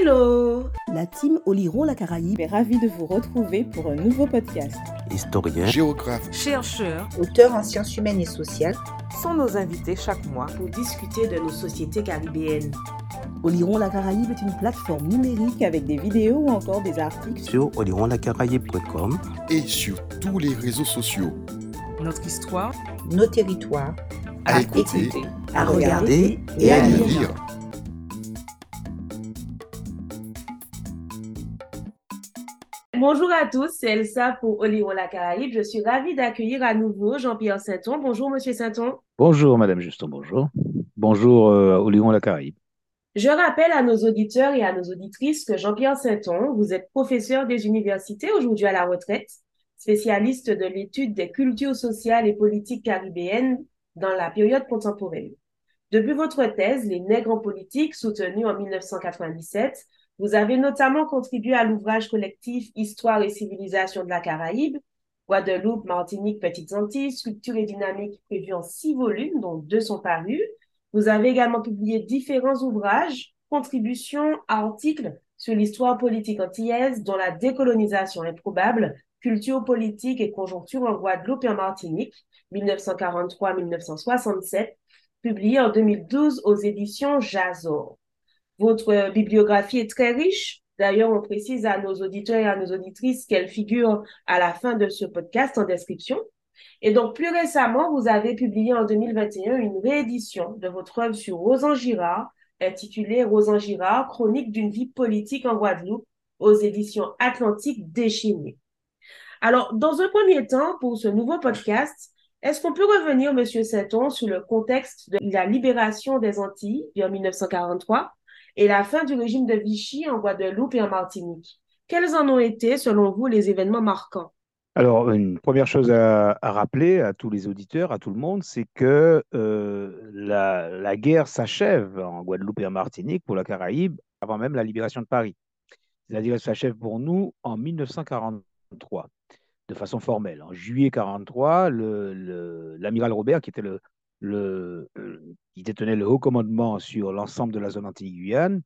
Hello. La team Oliron la Caraïbe est ravie de vous retrouver pour un nouveau podcast. Historien, géographe, chercheur, auteur en sciences humaines et sociales. Sont nos invités chaque mois pour discuter de nos sociétés caribéennes. Oliron la Caraïbe est une plateforme numérique avec des vidéos ou encore des articles sur olironlacaraïbe.com et sur tous les réseaux sociaux. Notre histoire, nos territoires, à, à écouter, écouter, à regarder et à lire. Bonjour à tous, c'est Elsa pour Oliron la Caraïbe. Je suis ravie d'accueillir à nouveau Jean-Pierre Sainton. Bonjour, monsieur Sainton. Bonjour, madame Juston, bonjour. Bonjour, euh, Oliron la Caraïbe. Je rappelle à nos auditeurs et à nos auditrices que Jean-Pierre Sainton, vous êtes professeur des universités, aujourd'hui à la retraite, spécialiste de l'étude des cultures sociales et politiques caribéennes dans la période contemporaine. Depuis votre thèse, Les nègres en politique, soutenue en 1997, vous avez notamment contribué à l'ouvrage collectif Histoire et civilisation de la Caraïbe, Guadeloupe, Martinique, Petites Antilles, Sculpture et dynamique prévu en six volumes, dont deux sont parus. Vous avez également publié différents ouvrages, contributions, articles sur l'histoire politique antillaise, dont la décolonisation improbable, culture politique et conjoncture en Guadeloupe et en Martinique, 1943-1967, publié en 2012 aux éditions Jazor. Votre bibliographie est très riche. D'ailleurs, on précise à nos auditeurs et à nos auditrices qu'elle figure à la fin de ce podcast en description. Et donc, plus récemment, vous avez publié en 2021 une réédition de votre œuvre sur Rosan Girard, intitulée Rosan Girard, chronique d'une vie politique en Guadeloupe, aux éditions Atlantique déchaînées. Alors, dans un premier temps, pour ce nouveau podcast, est-ce qu'on peut revenir, Monsieur Sainton, sur le contexte de la libération des Antilles en 1943 et la fin du régime de Vichy en Guadeloupe et en Martinique. Quels en ont été, selon vous, les événements marquants? Alors, une première chose à, rappeler à tous les auditeurs, à tout le monde, c'est que euh, la, la, guerre s'achève en Guadeloupe et en Martinique pour la Caraïbe avant même la libération de Paris. C'est-à-dire qu'elle s'achève pour nous en 1943, de façon formelle. En juillet 1943, l'amiral Robert, qui était le, le, qui détenait le haut commandement sur l'ensemble de la zone Antilles-Guyane,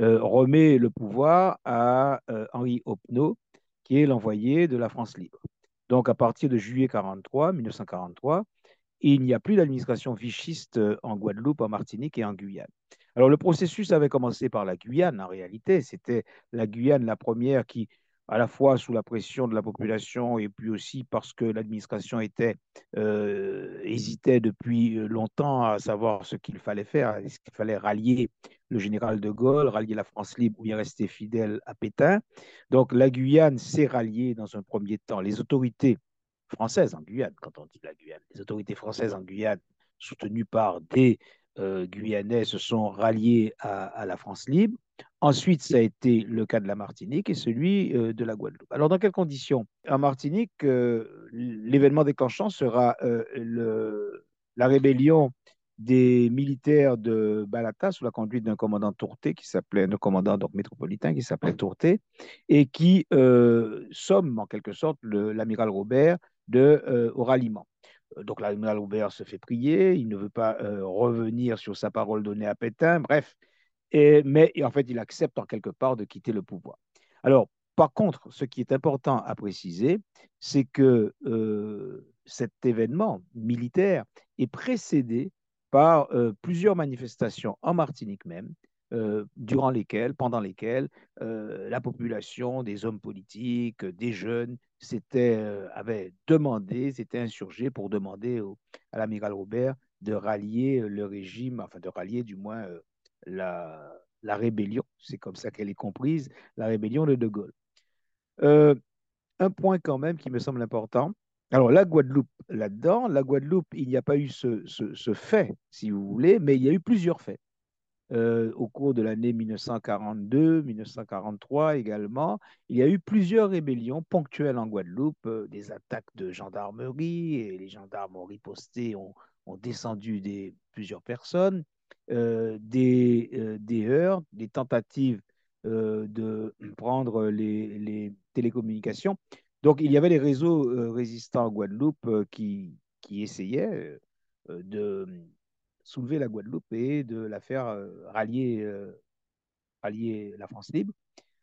euh, remet le pouvoir à euh, Henri Hopneau, qui est l'envoyé de la France libre. Donc, à partir de juillet 43, 1943, il n'y a plus d'administration vichiste euh, en Guadeloupe, en Martinique et en Guyane. Alors, le processus avait commencé par la Guyane, en réalité. C'était la Guyane la première qui à la fois sous la pression de la population et puis aussi parce que l'administration euh, hésitait depuis longtemps à savoir ce qu'il fallait faire. Est-ce qu'il fallait rallier le général de Gaulle, rallier la France libre ou bien rester fidèle à Pétain? Donc la Guyane s'est ralliée dans un premier temps. Les autorités françaises en Guyane, quand on dit la Guyane, les autorités françaises en Guyane, soutenues par des euh, Guyanais, se sont ralliés à, à la France libre. Ensuite, ça a été le cas de la Martinique et celui euh, de la Guadeloupe. Alors, dans quelles conditions? En Martinique, euh, l'événement déclenchant sera euh, la rébellion des militaires de Balata sous la conduite d'un commandant Tourté qui s'appelait, un commandant donc métropolitain qui s'appelait Tourté et qui somme en quelque sorte l'amiral Robert de, au ralliement. Donc l'amiral Robert se fait prier, il ne veut pas revenir sur sa parole donnée à Pétain, bref, mais en fait, il accepte en quelque part de quitter le pouvoir. Alors, par contre, ce qui est important à préciser, c'est que euh, cet événement militaire est précédé par euh, plusieurs manifestations en Martinique même, euh, durant lesquelles, pendant lesquelles la population, des hommes politiques, des jeunes, avaient demandé, s'étaient insurgés pour demander à l'amiral Robert de rallier le régime, enfin de rallier du moins la, la rébellion, c'est comme ça qu'elle est comprise, la rébellion de De Gaulle. Euh, un point quand même qui me semble important. Alors la Guadeloupe, là-dedans, la Guadeloupe, il n'y a pas eu ce, ce, fait, si vous voulez, mais il y a eu plusieurs faits. Euh, au cours de l'année 1942, 1943 également, il y a eu plusieurs rébellions ponctuelles en Guadeloupe, euh, des attaques de gendarmerie, et les gendarmes ont riposté, ont, ont descendu des, plusieurs personnes. Euh, des, euh, des des tentatives euh, de prendre les, les, télécommunications. Donc, il y avait des réseaux résistants en Guadeloupe qui, essayaient de soulever la Guadeloupe et de la faire rallier allier la France libre.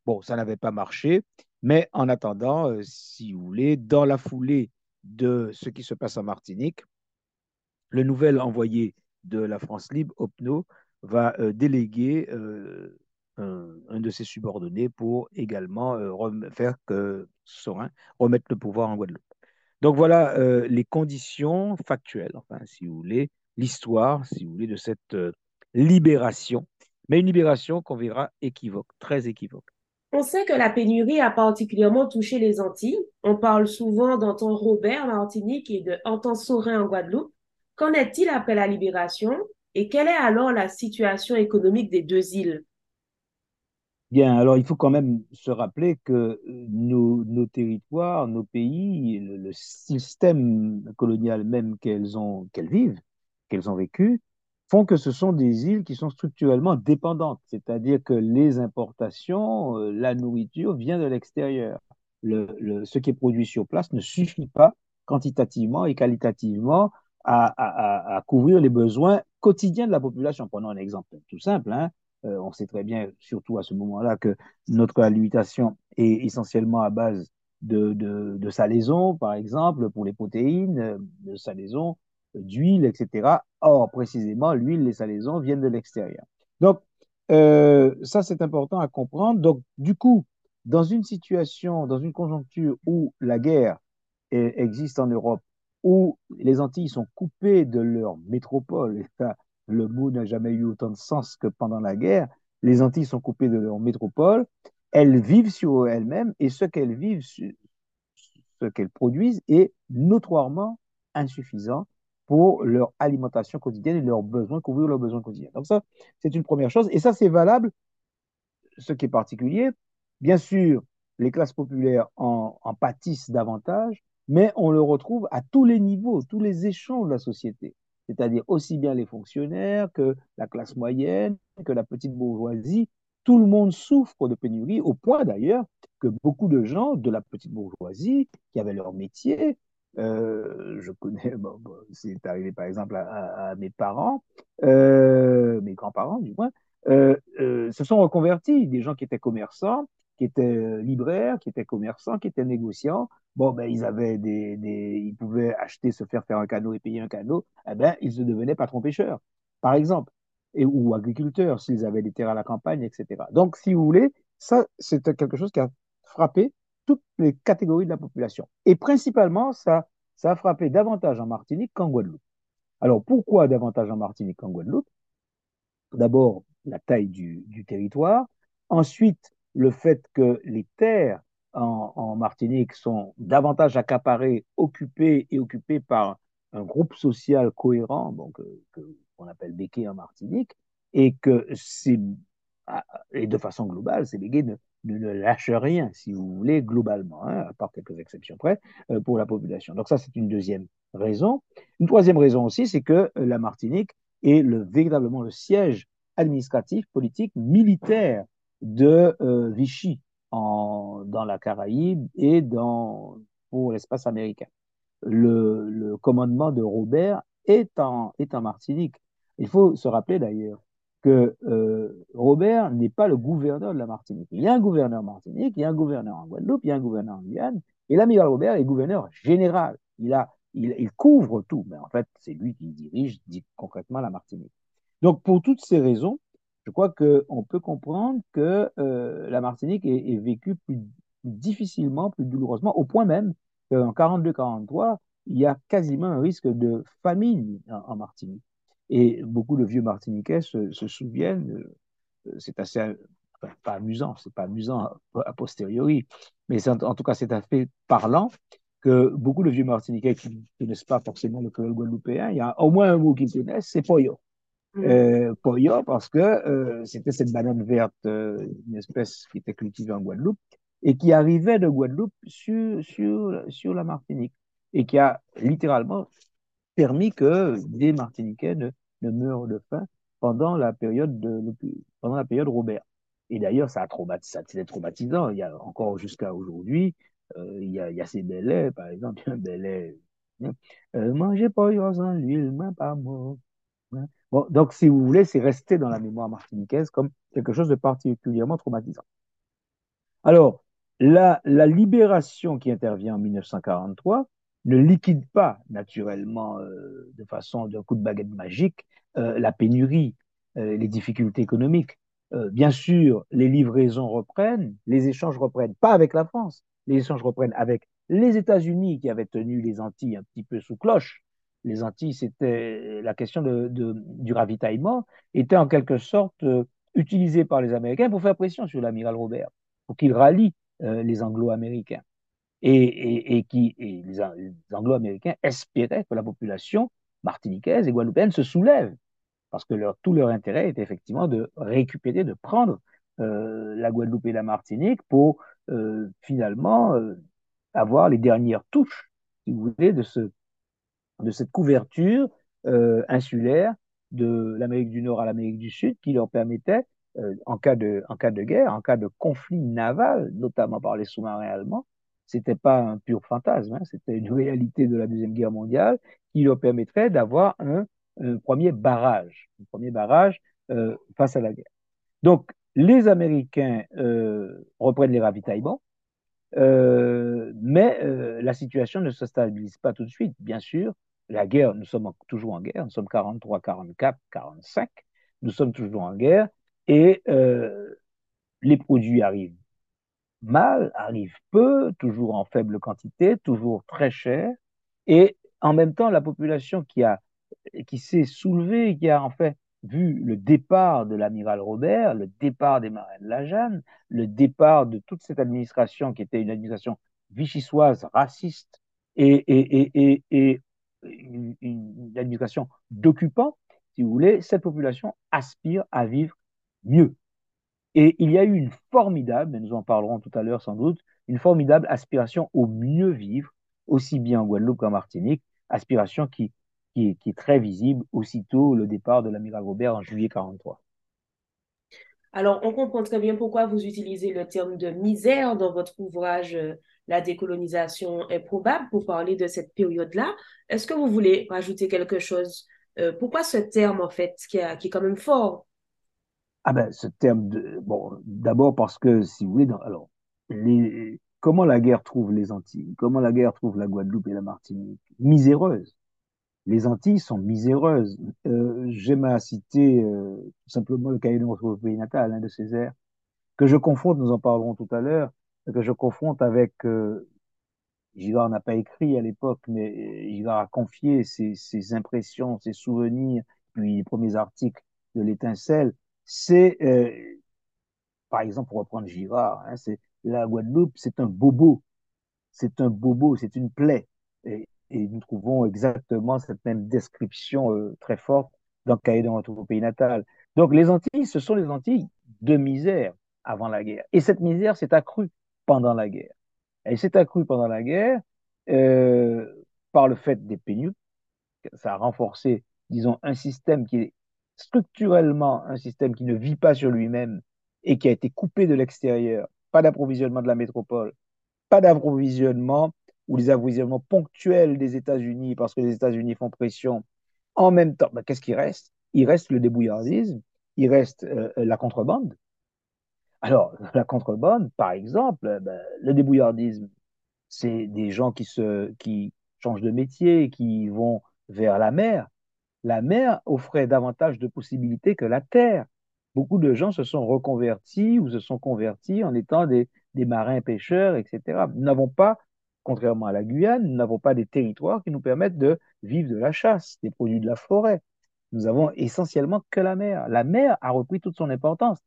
Bon, ça n'avait pas marché, mais en attendant, si vous voulez, dans la foulée de ce qui se passe en Martinique, le nouvel envoyé de la France libre, Opno, va euh, déléguer euh, un, de ses subordonnés pour également faire que Sorin remette le pouvoir en Guadeloupe. Donc voilà les conditions factuelles, enfin, si vous voulez, l'histoire, si vous voulez, de cette libération, mais une libération qu'on verra équivoque, très équivoque. On sait que la pénurie a particulièrement touché les Antilles. On parle souvent d'Anton Robert Martinique et de Anton Saurin en Guadeloupe. Qu'en est-il après la libération et quelle est alors la situation économique des deux îles? Bien, alors il faut quand même se rappeler que nos, nos territoires, nos pays, le, système colonial même qu'elles ont, vivent, qu'elles ont vécu, font que ce sont des îles qui sont structurellement dépendantes, c'est-à-dire que les importations, euh, la nourriture vient de l'extérieur. Le, le, ce qui est produit sur place ne suffit pas quantitativement et qualitativement à, couvrir les besoins quotidiens de la population. Prenons un exemple tout simple. Hein. Euh, on sait très bien, surtout à ce moment-là, que notre alimentation est essentiellement à base de, de, salaison, par exemple, pour les protéines, de salaison, d'huile, etc. Or, précisément, l'huile, les salaisons viennent de l'extérieur. Donc, euh, ça, c'est important à comprendre. Donc, du coup, dans une situation, dans une conjoncture où la guerre existe en Europe, où les Antilles sont coupées de leur métropole, le mot n'a jamais eu autant de sens que pendant la guerre, les Antilles sont coupées de leur métropole, elles vivent sur elles-mêmes et ce qu'elles vivent, ce qu'elles produisent est notoirement insuffisant pour leur alimentation quotidienne et leurs besoins, couvrir leurs besoins quotidiens. Donc ça, c'est une première chose. Et ça, c'est valable, ce qui est particulier. Bien sûr, les classes populaires en, pâtissent davantage, mais on le retrouve à tous les niveaux, tous les échelons de la société. C'est-à-dire aussi bien les fonctionnaires que la classe moyenne, que la petite bourgeoisie. Tout le monde souffre de pénurie, au point d'ailleurs que beaucoup de gens de la petite bourgeoisie, qui avaient leur métier, euh, je connais, bon, bon, c'est arrivé par exemple à, mes parents, euh, mes grands-parents du moins, euh, euh, se sont reconvertis, des gens qui étaient commerçants, qui étaient libraires, qui étaient commerçants, qui étaient négociants. Bon, ben, ils avaient des, ils pouvaient acheter, se faire faire un canot et payer un canot. Eh ben, ils se devenaient patrons pêcheurs, par exemple, et, ou agriculteurs s'ils avaient des terres à la campagne, etc. Donc, si vous voulez, ça, c'est quelque chose qui a frappé toutes les catégories de la population. Et principalement, ça, ça a frappé davantage en Martinique qu'en Guadeloupe. Alors, pourquoi davantage en Martinique qu'en Guadeloupe? D'abord, la taille du, territoire. Ensuite, le fait que les terres en, Martinique sont davantage accaparées, occupées et occupées par un groupe social cohérent, donc euh, qu'on appelle Béquet en Martinique, et que c'est, et de façon globale, ces béquets ne, ne, ne lâche rien, si vous voulez, globalement, hein, à part quelques exceptions près, euh, pour la population. Donc ça, c'est une deuxième raison. Une troisième raison aussi, c'est que euh, la Martinique est le, véritablement le siège administratif, politique, militaire de euh, Vichy dans la Caraïbe et dans, pour l'espace américain. Le, commandement de Robert est en, Martinique. Il faut se rappeler d'ailleurs que euh, Robert n'est pas le gouverneur de la Martinique. Il y a un gouverneur Martinique, il y a un gouverneur en Guadeloupe, il y a un gouverneur en Guyane, et l'amiral Robert est gouverneur général. Il, a, il couvre tout, mais en fait, c'est lui qui dirige dit, concrètement la Martinique. Donc, pour toutes ces raisons, je crois qu'on peut comprendre que euh, la Martinique est, vécue plus, difficilement, plus douloureusement, au point même qu'en 42-43, il y a quasiment un risque de famine en, Martinique. Et beaucoup de vieux Martiniquais se, souviennent, c'est assez, pas amusant, c'est pas amusant a, posteriori, mais en, en, tout cas c'est assez parlant que beaucoup de vieux Martiniquais qui ne connaissent pas forcément le créole guadeloupéen, il y a au moins un mot qu'ils connaissent, c'est poyo. Mmh. Euh, poyo parce que euh, c'était cette banane verte, euh, une espèce qui était cultivée en Guadeloupe et qui arrivait de Guadeloupe sur, sur, sur la Martinique et qui a littéralement permis que des Martiniquais ne, meurent de faim pendant la période de pendant la période Robert. Et d'ailleurs, ça a traumatisé, c'était traumatisant. Il y a encore jusqu'à aujourd'hui, euh, il, y a, il y a ces bélets, par exemple, un bélet. Euh, mangez pas en l'huile, mais pas mort. Hein. Donc, si vous voulez, c'est resté dans la mémoire martiniquaise comme quelque chose de particulièrement traumatisant. Alors, la, libération qui intervient en 1943 ne liquide pas naturellement euh, de façon d'un coup de baguette magique euh, la pénurie, euh, les difficultés économiques. Bien sûr, les livraisons reprennent, les échanges reprennent, pas avec la France, les échanges reprennent avec les États-Unis qui avaient tenu les Antilles un petit peu sous cloche. Les Antilles, c'était la question de, du ravitaillement, était en quelque sorte euh, utilisée par les Américains pour faire pression sur l'amiral Robert, pour qu'il rallie euh, les Anglo-Américains. Et, qui, et les, Anglo-Américains espéraient que la population martiniquaise et guadeloupéenne se soulève parce que leur, tout leur intérêt est effectivement de récupérer, de prendre euh, la Guadeloupe et la Martinique pour euh, finalement euh, avoir les dernières touches, si vous voulez, de, ce, de cette couverture euh, insulaire de l'Amérique du Nord à l'Amérique du Sud qui leur permettait, euh, en, cas de, en cas de guerre, en cas de conflit naval, notamment par les sous-marins allemands, c'était pas un pur fantasme, hein, c'était une réalité de la Deuxième Guerre mondiale qui leur permettrait d'avoir un un premier barrage, un premier barrage euh, face à la guerre. Donc, les Américains euh, reprennent les ravitaillements, euh, mais euh, la situation ne se stabilise pas tout de suite. Bien sûr, la guerre, nous sommes toujours en guerre, nous sommes 43, 44, 45, nous sommes toujours en guerre, et euh, les produits arrivent mal, arrivent peu, toujours en faible quantité, toujours très cher, et en même temps, la population qui qui s'est soulevé, qui a en fait vu le départ de l'amiral Robert, le départ des marins de la Jeanne, le départ de toute cette administration qui était une administration vichysoise, raciste et, et, et, et une, une, administration d'occupants, si vous voulez, cette population aspire à vivre mieux. Et il y a eu une formidable, mais nous en parlerons tout à l'heure sans doute, une formidable aspiration au mieux vivre, aussi bien en Guadeloupe qu'en Martinique, aspiration qui qui est, qui est, très visible aussitôt le départ de l'amiral Robert en juillet 43. Alors, on comprend très bien pourquoi vous utilisez le terme de misère dans votre ouvrage euh, La décolonisation est probable pour parler de cette période-là. Est-ce que vous voulez rajouter quelque chose? Euh, Pourquoi ce terme, en fait, qui, a, qui est quand même fort? Ah ben, ce terme, de, bon, d'abord parce que, si vous voulez, dans, alors, les, comment la guerre trouve les Antilles? Comment la guerre trouve la Guadeloupe et la Martinique? Miséreuse les Antilles sont miséreuses. Euh, J'aime à citer euh, tout simplement le cahier de notre pays natal hein, de Césaire, que je confronte, nous en parlerons tout à l'heure, que je confronte avec, euh, Givard n'a pas écrit à l'époque, mais Givard a confié ses, ses, impressions, ses souvenirs, puis les premiers articles de l'étincelle. C'est, euh, par exemple, pour reprendre Girard, hein, c'est la Guadeloupe, c'est un bobo, c'est un bobo, c'est une plaie. Et nous trouvons exactement cette même description euh, très forte dans le cahier de notre pays natal. Donc les Antilles, ce sont les Antilles de misère avant la guerre. Et cette misère s'est accrue pendant la guerre. Elle s'est accrue pendant la guerre euh, par le fait des pénuries. Ça a renforcé, disons, un système qui est structurellement un système qui ne vit pas sur lui-même et qui a été coupé de l'extérieur. Pas d'approvisionnement de la métropole, pas d'approvisionnement ou les approvisionnements ponctuels des États-Unis parce que les États-Unis font pression. En même temps, ben, qu'est-ce qui reste? Il reste le débrouillardisme, il reste euh, la contrebande. Alors, la contrebande, par exemple, ben, le débrouillardisme, c'est des gens qui, se, qui changent de métier, qui vont vers la mer. La mer offrait davantage de possibilités que la terre. Beaucoup de gens se sont reconvertis ou se sont convertis en étant des marins pêcheurs, etc. Nous n'avons pas contrairement à la Guyane, nous n'avons pas des territoires qui nous permettent de vivre de la chasse, des produits de la forêt. Nous avons essentiellement que la mer. La mer a repris toute son importance.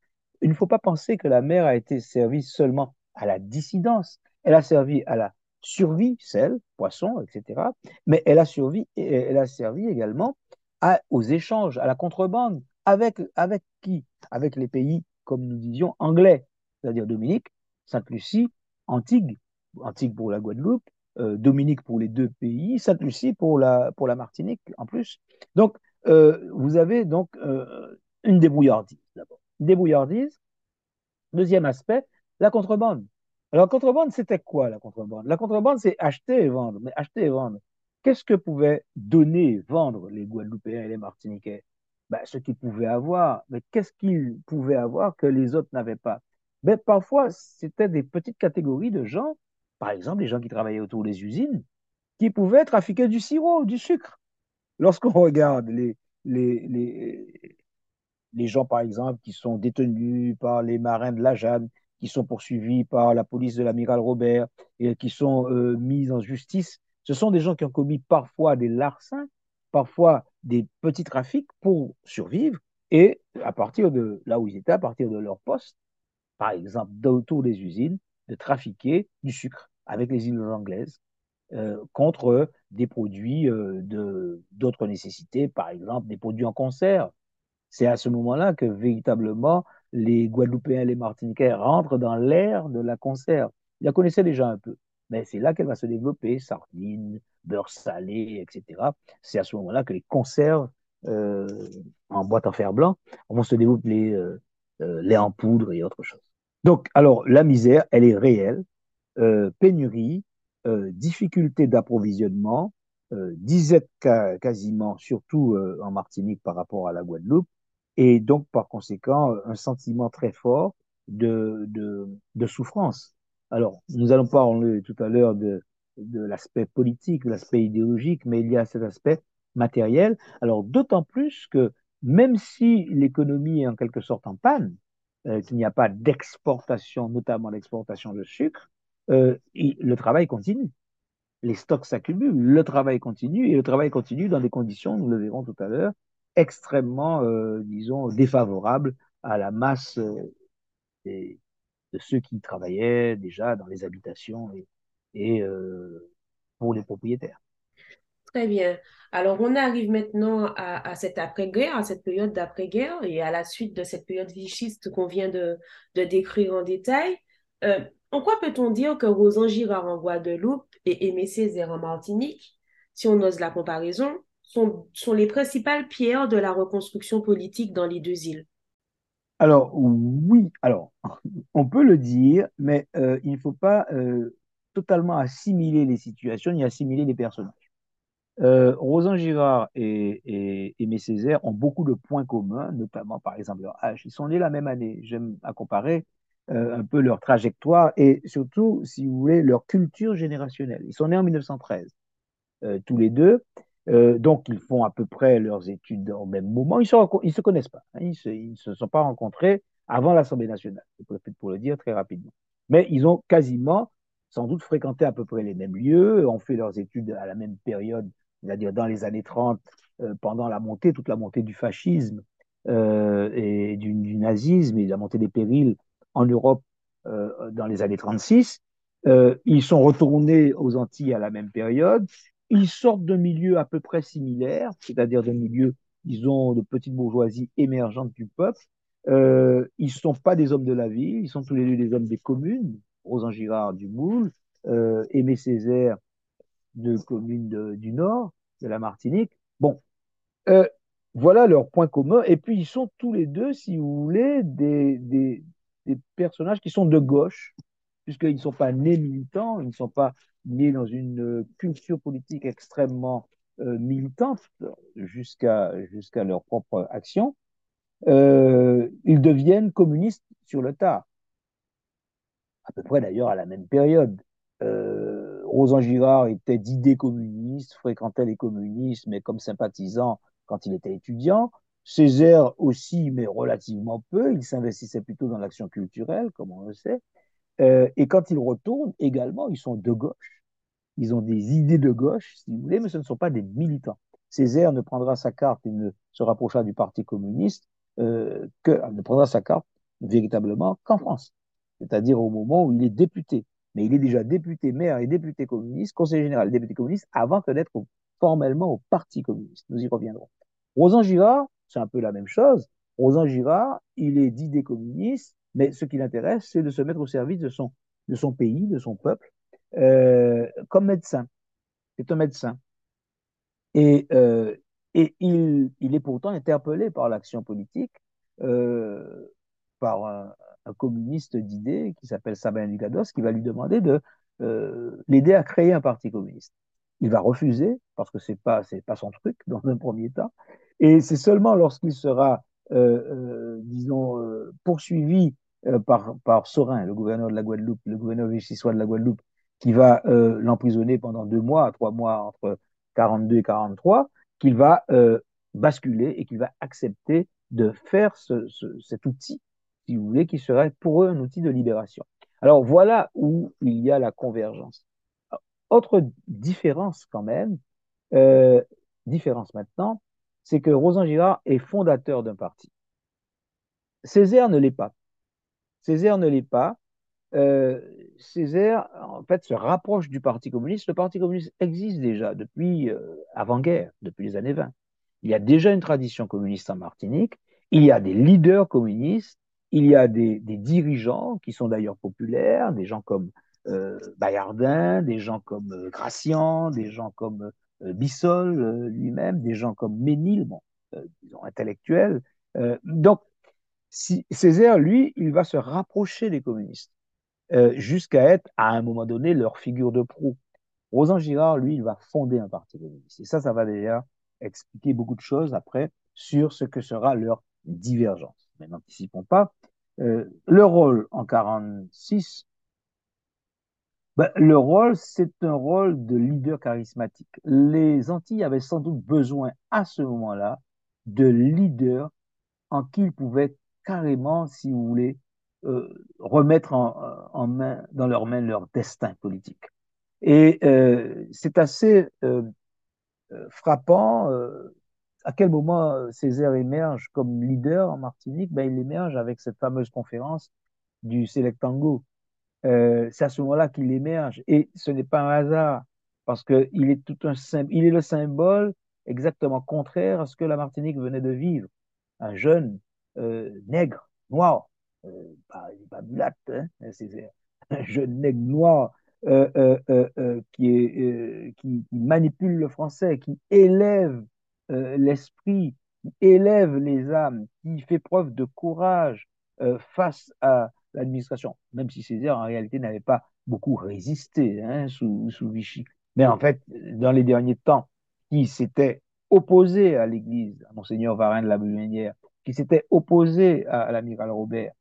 Il ne faut pas penser que la mer a été servie seulement à la dissidence. Elle a servi à la survie, sel, poisson, etc. Mais elle a, survi, elle a servi également aux échanges, à la contrebande. Avec, avec qui? Avec les pays, comme nous disions, anglais, c'est-à-dire Dominique, Sainte-Lucie, Antigua, Antique pour la Guadeloupe, euh, Dominique pour les deux pays, Sainte-Lucie pour la, pour la Martinique en plus. Donc, euh, vous avez donc euh, une débrouillardise d'abord. Une débrouillardise. Deuxième aspect, la contrebande. Alors, contrebande, c'était quoi la contrebande? La contrebande, c'est acheter et vendre. Mais acheter et vendre, qu'est-ce que pouvaient donner, vendre les Guadeloupéens et les Martiniquais? Ben, ce qu'ils pouvaient avoir. Mais qu'est-ce qu'ils pouvaient avoir que les autres n'avaient pas? Ben, Parfois, c'était des petites catégories de gens, par exemple les gens qui travaillaient autour des usines, qui pouvaient trafiquer du sirop, du sucre. Lorsqu'on regarde les, les, les, les gens, par exemple, qui sont détenus par les marins de la Jeanne, qui sont poursuivis par la police de l'amiral Robert et qui sont euh, mis en justice, ce sont des gens qui ont commis parfois des larcins, parfois des petits trafics pour survivre et à partir de là où ils étaient, à partir de leur poste, par exemple autour des usines, de trafiquer du sucre avec les îles anglaises euh, contre des produits euh, de d'autres nécessités, par exemple des produits en conserve. C'est à ce moment-là que véritablement les Guadeloupéens et les Martiniquais rentrent dans l'ère de la conserve. Ils la connaissaient déjà un peu, mais c'est là qu'elle va se développer, sardines, beurre salé, etc. C'est à ce moment-là que les conserves euh, en boîte en fer blanc vont se développer, euh, euh, les en poudre et autre chose. Donc, alors, la misère, elle est réelle. Euh, pénurie, euh, difficulté d'approvisionnement, euh, disette quasiment, surtout en Martinique par rapport à la Guadeloupe, et donc par conséquent un sentiment très fort de, de, souffrance. Alors, nous allons parler tout à l'heure de, de l'aspect politique, l'aspect idéologique, mais il y a cet aspect matériel. Alors, d'autant plus que même si l'économie est en quelque sorte en panne, euh, qu'il n'y a pas d'exportation, notamment l'exportation de sucre, euh, le travail continue. Les stocks s'accumulent, le travail continue, et le travail continue dans des conditions, nous le verrons tout à l'heure, extrêmement, euh, disons, défavorable à la masse de ceux qui travaillaient déjà dans les habitations et, pour les propriétaires. Très bien. Alors, on arrive maintenant à, cette après-guerre, à cette période d'après-guerre et à la suite de cette période vichiste qu'on vient de, décrire en détail. Euh, en quoi peut-on dire que Rosan Girard en Guadeloupe et Aimé Césaire en Martinique, si on ose la comparaison, sont, les principales pierres de la reconstruction politique dans les deux îles? Alors, oui, alors, on peut le dire, mais euh, il ne faut pas euh, totalement assimiler les situations ni assimiler les personnages. Euh, Rosan Girard et, Aimé Césaire ont beaucoup de points communs, notamment par exemple leur âge. Ils sont nés la même année. J'aime à comparer euh, un peu leur trajectoire et surtout, si vous voulez, leur culture générationnelle. Ils sont nés en 1913, euh, tous les deux. Euh, donc, ils font à peu près leurs études au même moment. Ils ne se, se connaissent pas. Hein, ils ne se, sont pas rencontrés avant l'Assemblée nationale, pour le dire très rapidement. Mais ils ont quasiment, sans doute, fréquenté à peu près les mêmes lieux, ont fait leurs études à la même période, c'est-à-dire dans les années 30, euh, pendant la montée, toute la montée du fascisme euh, et du, nazisme et la montée des périls en Europe euh, dans les années 36. Euh, ils sont retournés aux Antilles à la même période. Ils sortent de milieux à peu près similaires, c'est-à-dire de milieux, disons, de petite bourgeoisie émergente du peuple. Ils ne sont pas des hommes de la ville, ils sont tous les deux des hommes des communes. Rosan Girard du Moule, Aimé Césaire de communes du Nord, de la Martinique. Bon, euh, voilà leurs points communs. Et puis, ils sont tous les deux, si vous voulez, des, des, personnages qui sont de gauche, puisqu'ils ne sont pas nés militants, ils ne sont pas nés dans une euh, culture politique extrêmement euh, militante jusqu'à leur propre action, ils deviennent communistes sur le tard. À peu près d'ailleurs à la même période. Rosan Girard était d'idées communistes, fréquentait les communistes, mais comme sympathisant quand il était étudiant. Césaire aussi, mais relativement peu. Il s'investissait plutôt dans l'action culturelle, comme on le sait. Euh, et quand ils retournent, également, ils sont de gauche. Ils ont des idées de gauche, si vous voulez, mais ce ne sont pas des militants. Césaire ne prendra sa carte et ne se rapprochera du Parti communiste euh, que ne prendra sa carte véritablement qu'en France, c'est-à-dire au moment où il est député. Mais il est déjà député maire et député communiste, conseiller général, député communiste, avant que d'être formellement au Parti communiste. Nous y reviendrons. Rosan Girard, c'est un peu la même chose. Rosan Girard, il est d'idées communistes, mais ce qui l'intéresse, c'est de se mettre au service de son, de son pays, de son peuple, euh, comme médecin. C'est un médecin. Et, euh, et il, il, est pourtant interpellé par l'action politique, euh, par un, un communiste d'idées qui s'appelle Sabin Dugados, qui va lui demander de euh, l'aider à créer un parti communiste. Il va refuser parce que c'est pas c'est pas son truc dans un premier temps, Et c'est seulement lorsqu'il sera, euh, disons, poursuivi par, par Sorin, le gouverneur de la Guadeloupe, le gouverneur vichysois de la Guadeloupe, qui va l'emprisonner pendant deux mois, trois mois entre 42 et 43, qu'il va basculer et qu'il va accepter de faire ce, cet outil, si vous voulez, qui serait pour eux un outil de libération. Alors voilà où il y a la convergence. Autre différence quand même, euh, différence maintenant, c'est que Rosan Girard est fondateur d'un parti. Césaire ne l'est pas. Césaire ne l'est pas. Euh, Césaire, en fait, se rapproche du Parti communiste. Le Parti communiste existe déjà depuis euh, avant-guerre, depuis les années 20. Il y a déjà une tradition communiste en Martinique. Il y a des leaders communistes. Il y a des, des dirigeants qui sont d'ailleurs populaires, des gens comme euh, Bayardin, des gens comme euh, Gracian, des gens comme euh, Bissol euh, lui-même, des gens comme Ménil, bon, disons intellectuels. donc, si, Césaire, lui, il va se rapprocher des communistes jusqu'à être, à un moment donné, leur figure de proue. Rosan Girard, lui, il va fonder un parti communiste. Et ça, ça va déjà expliquer beaucoup de choses après sur ce que sera leur divergence. Mais n'anticipons pas. Euh, le rôle en 46, ben, le rôle, c'est un rôle de leader charismatique. Les Antilles avaient sans doute besoin à ce moment-là de leaders en qui ils pouvaient carrément, si vous voulez, euh, remettre en, main, dans leurs mains leur destin politique. Et euh, c'est assez euh, euh, frappant. À quel moment euh, Césaire émerge comme leader en Martinique? Ben, Il émerge avec cette fameuse conférence du Selectango. Euh, c'est à ce moment-là qu'il émerge. Et ce n'est pas un hasard, parce qu'il est, est le symbole exactement contraire à ce que la Martinique venait de vivre. Un jeune euh, nègre, noir, euh, pas, pas mulâtre, hein, Césaire, un jeune nègre noir qui, manipule le français, qui élève euh, l'esprit, élève les âmes, qui fait preuve de courage face à l'administration, même si Césaire en réalité n'avait pas beaucoup résisté hein, sous, Vichy. Mais en fait, dans les derniers temps, qui s'était opposé à l'Église, à Monseigneur Varin de la Bruyère, qui s'était opposé à, à l'amiral Robert,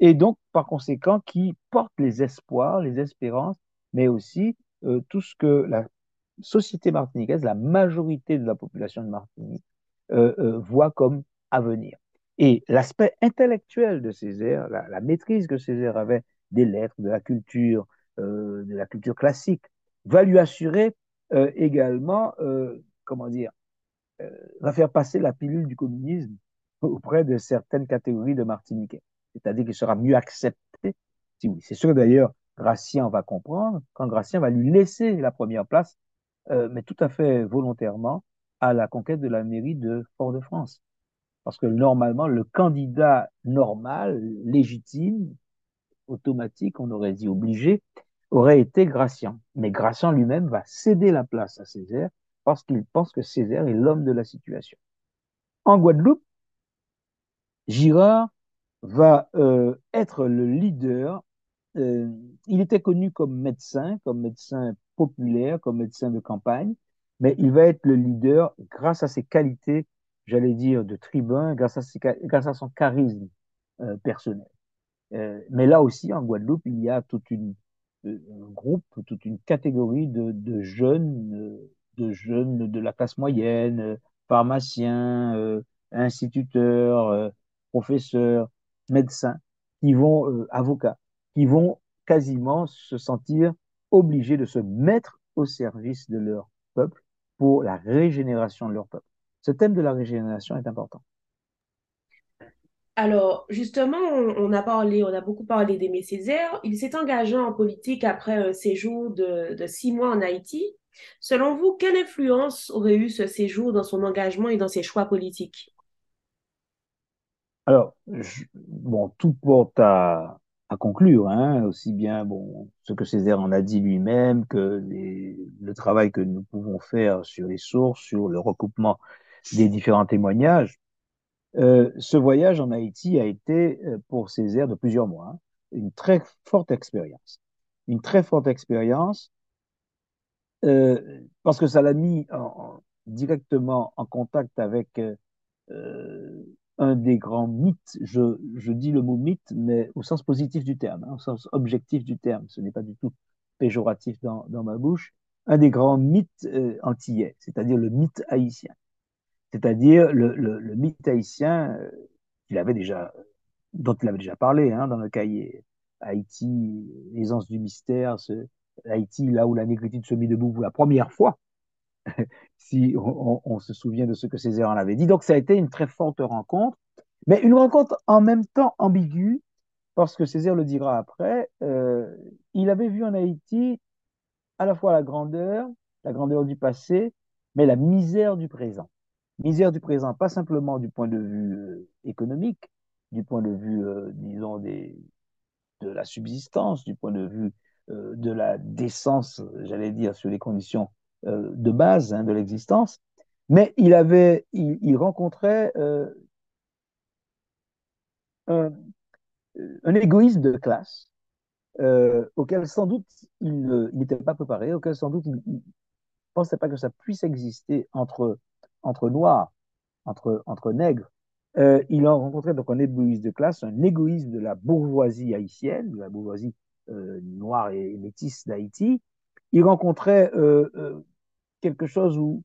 et donc par conséquent qui porte les espoirs, les espérances mais aussi euh, tout ce que la société martiniquaise, la majorité de la population de Martinique, euh, euh, voit comme avenir. Et l'aspect intellectuel de Césaire, la, la, maîtrise que Césaire avait des lettres, de la culture, euh, de la culture classique, va lui assurer euh, également, euh, comment dire, va faire passer la pilule du communisme auprès de certaines catégories de Martiniquais. C'est-à-dire qu'il sera mieux accepté. Si oui, c'est sûr d'ailleurs Gratien va comprendre quand Gratien va lui laisser la première place, euh, mais tout à fait volontairement, à la conquête de la mairie de Fort-de-France. Parce que normalement, le candidat normal, légitime, automatique, on aurait dit obligé, aurait été Gratien. Mais Gratien lui-même va céder la place à Césaire parce qu'il pense que Césaire est l'homme de la situation. En Guadeloupe, Girard va euh, être le leader euh, il était connu comme médecin, comme médecin populaire, comme médecin de campagne, mais il va être le leader grâce à ses qualités, j'allais dire, de tribun, grâce à, son charisme euh, personnel. Euh, mais là aussi, en Guadeloupe, il y a toute une euh, un groupe, toute une catégorie de, de jeunes, euh, de jeunes de la classe moyenne, pharmaciens, instituteurs, professeurs, médecins, qui vont, avocats, qui vont quasiment se sentir obligés de se mettre au service de leur peuple pour la régénération de leur peuple. Ce thème de la régénération est important. Alors, justement, on, a parlé, on a beaucoup parlé d'Aimé Césaire. Il s'est engagé en politique après un séjour de, de six mois en Haïti. Selon vous, quelle influence aurait eu ce séjour dans son engagement et dans ses choix politiques? Alors, je, bon, tout porte à, conclure, hein, aussi bien bon, ce que Césaire en a dit lui-même que le travail que nous pouvons faire sur les sources, sur le recoupement des différents témoignages. Euh, ce voyage en Haïti a été euh, pour Césaire de plusieurs mois hein, une très forte expérience. Une très forte expérience euh, parce que ça l'a mis en, en, directement en contact avec un des grands mythes, je, dis le mot mythe, mais au sens positif du terme, hein, au sens objectif du terme, ce n'est pas du tout péjoratif dans, ma bouche, un des grands mythes euh, antillais, c'est-à-dire le mythe haïtien. C'est-à-dire le, mythe haïtien euh, avait déjà, dont il avait déjà parlé hein, dans le cahier. Haïti, l'aisance du mystère, ce, Haïti, là où la négritude se mit debout pour la première fois, si on, se souvient de ce que Césaire en avait dit. Donc ça a été une très forte rencontre, mais une rencontre en même temps ambiguë, parce que Césaire le dira après, euh, il avait vu en Haïti à la fois la grandeur, la grandeur du passé, mais la misère du présent. Misère du présent, pas simplement du point de vue euh, économique, du point de vue, euh, disons, de la subsistance, du point de vue de la décence, j'allais dire, sur les conditions euh, de base hein, de l'existence, mais il avait, il, rencontrait euh, un, un, égoïsme de classe euh, auquel sans doute il n'était pas préparé, auquel sans doute il ne pensait pas que ça puisse exister entre, entre noirs, entre, entre nègres. Euh, il a rencontré donc un égoïsme de classe, un égoïsme de la bourgeoisie haïtienne, de la bourgeoisie euh, noire et métisse d'Haïti. Il rencontrait euh, quelque chose où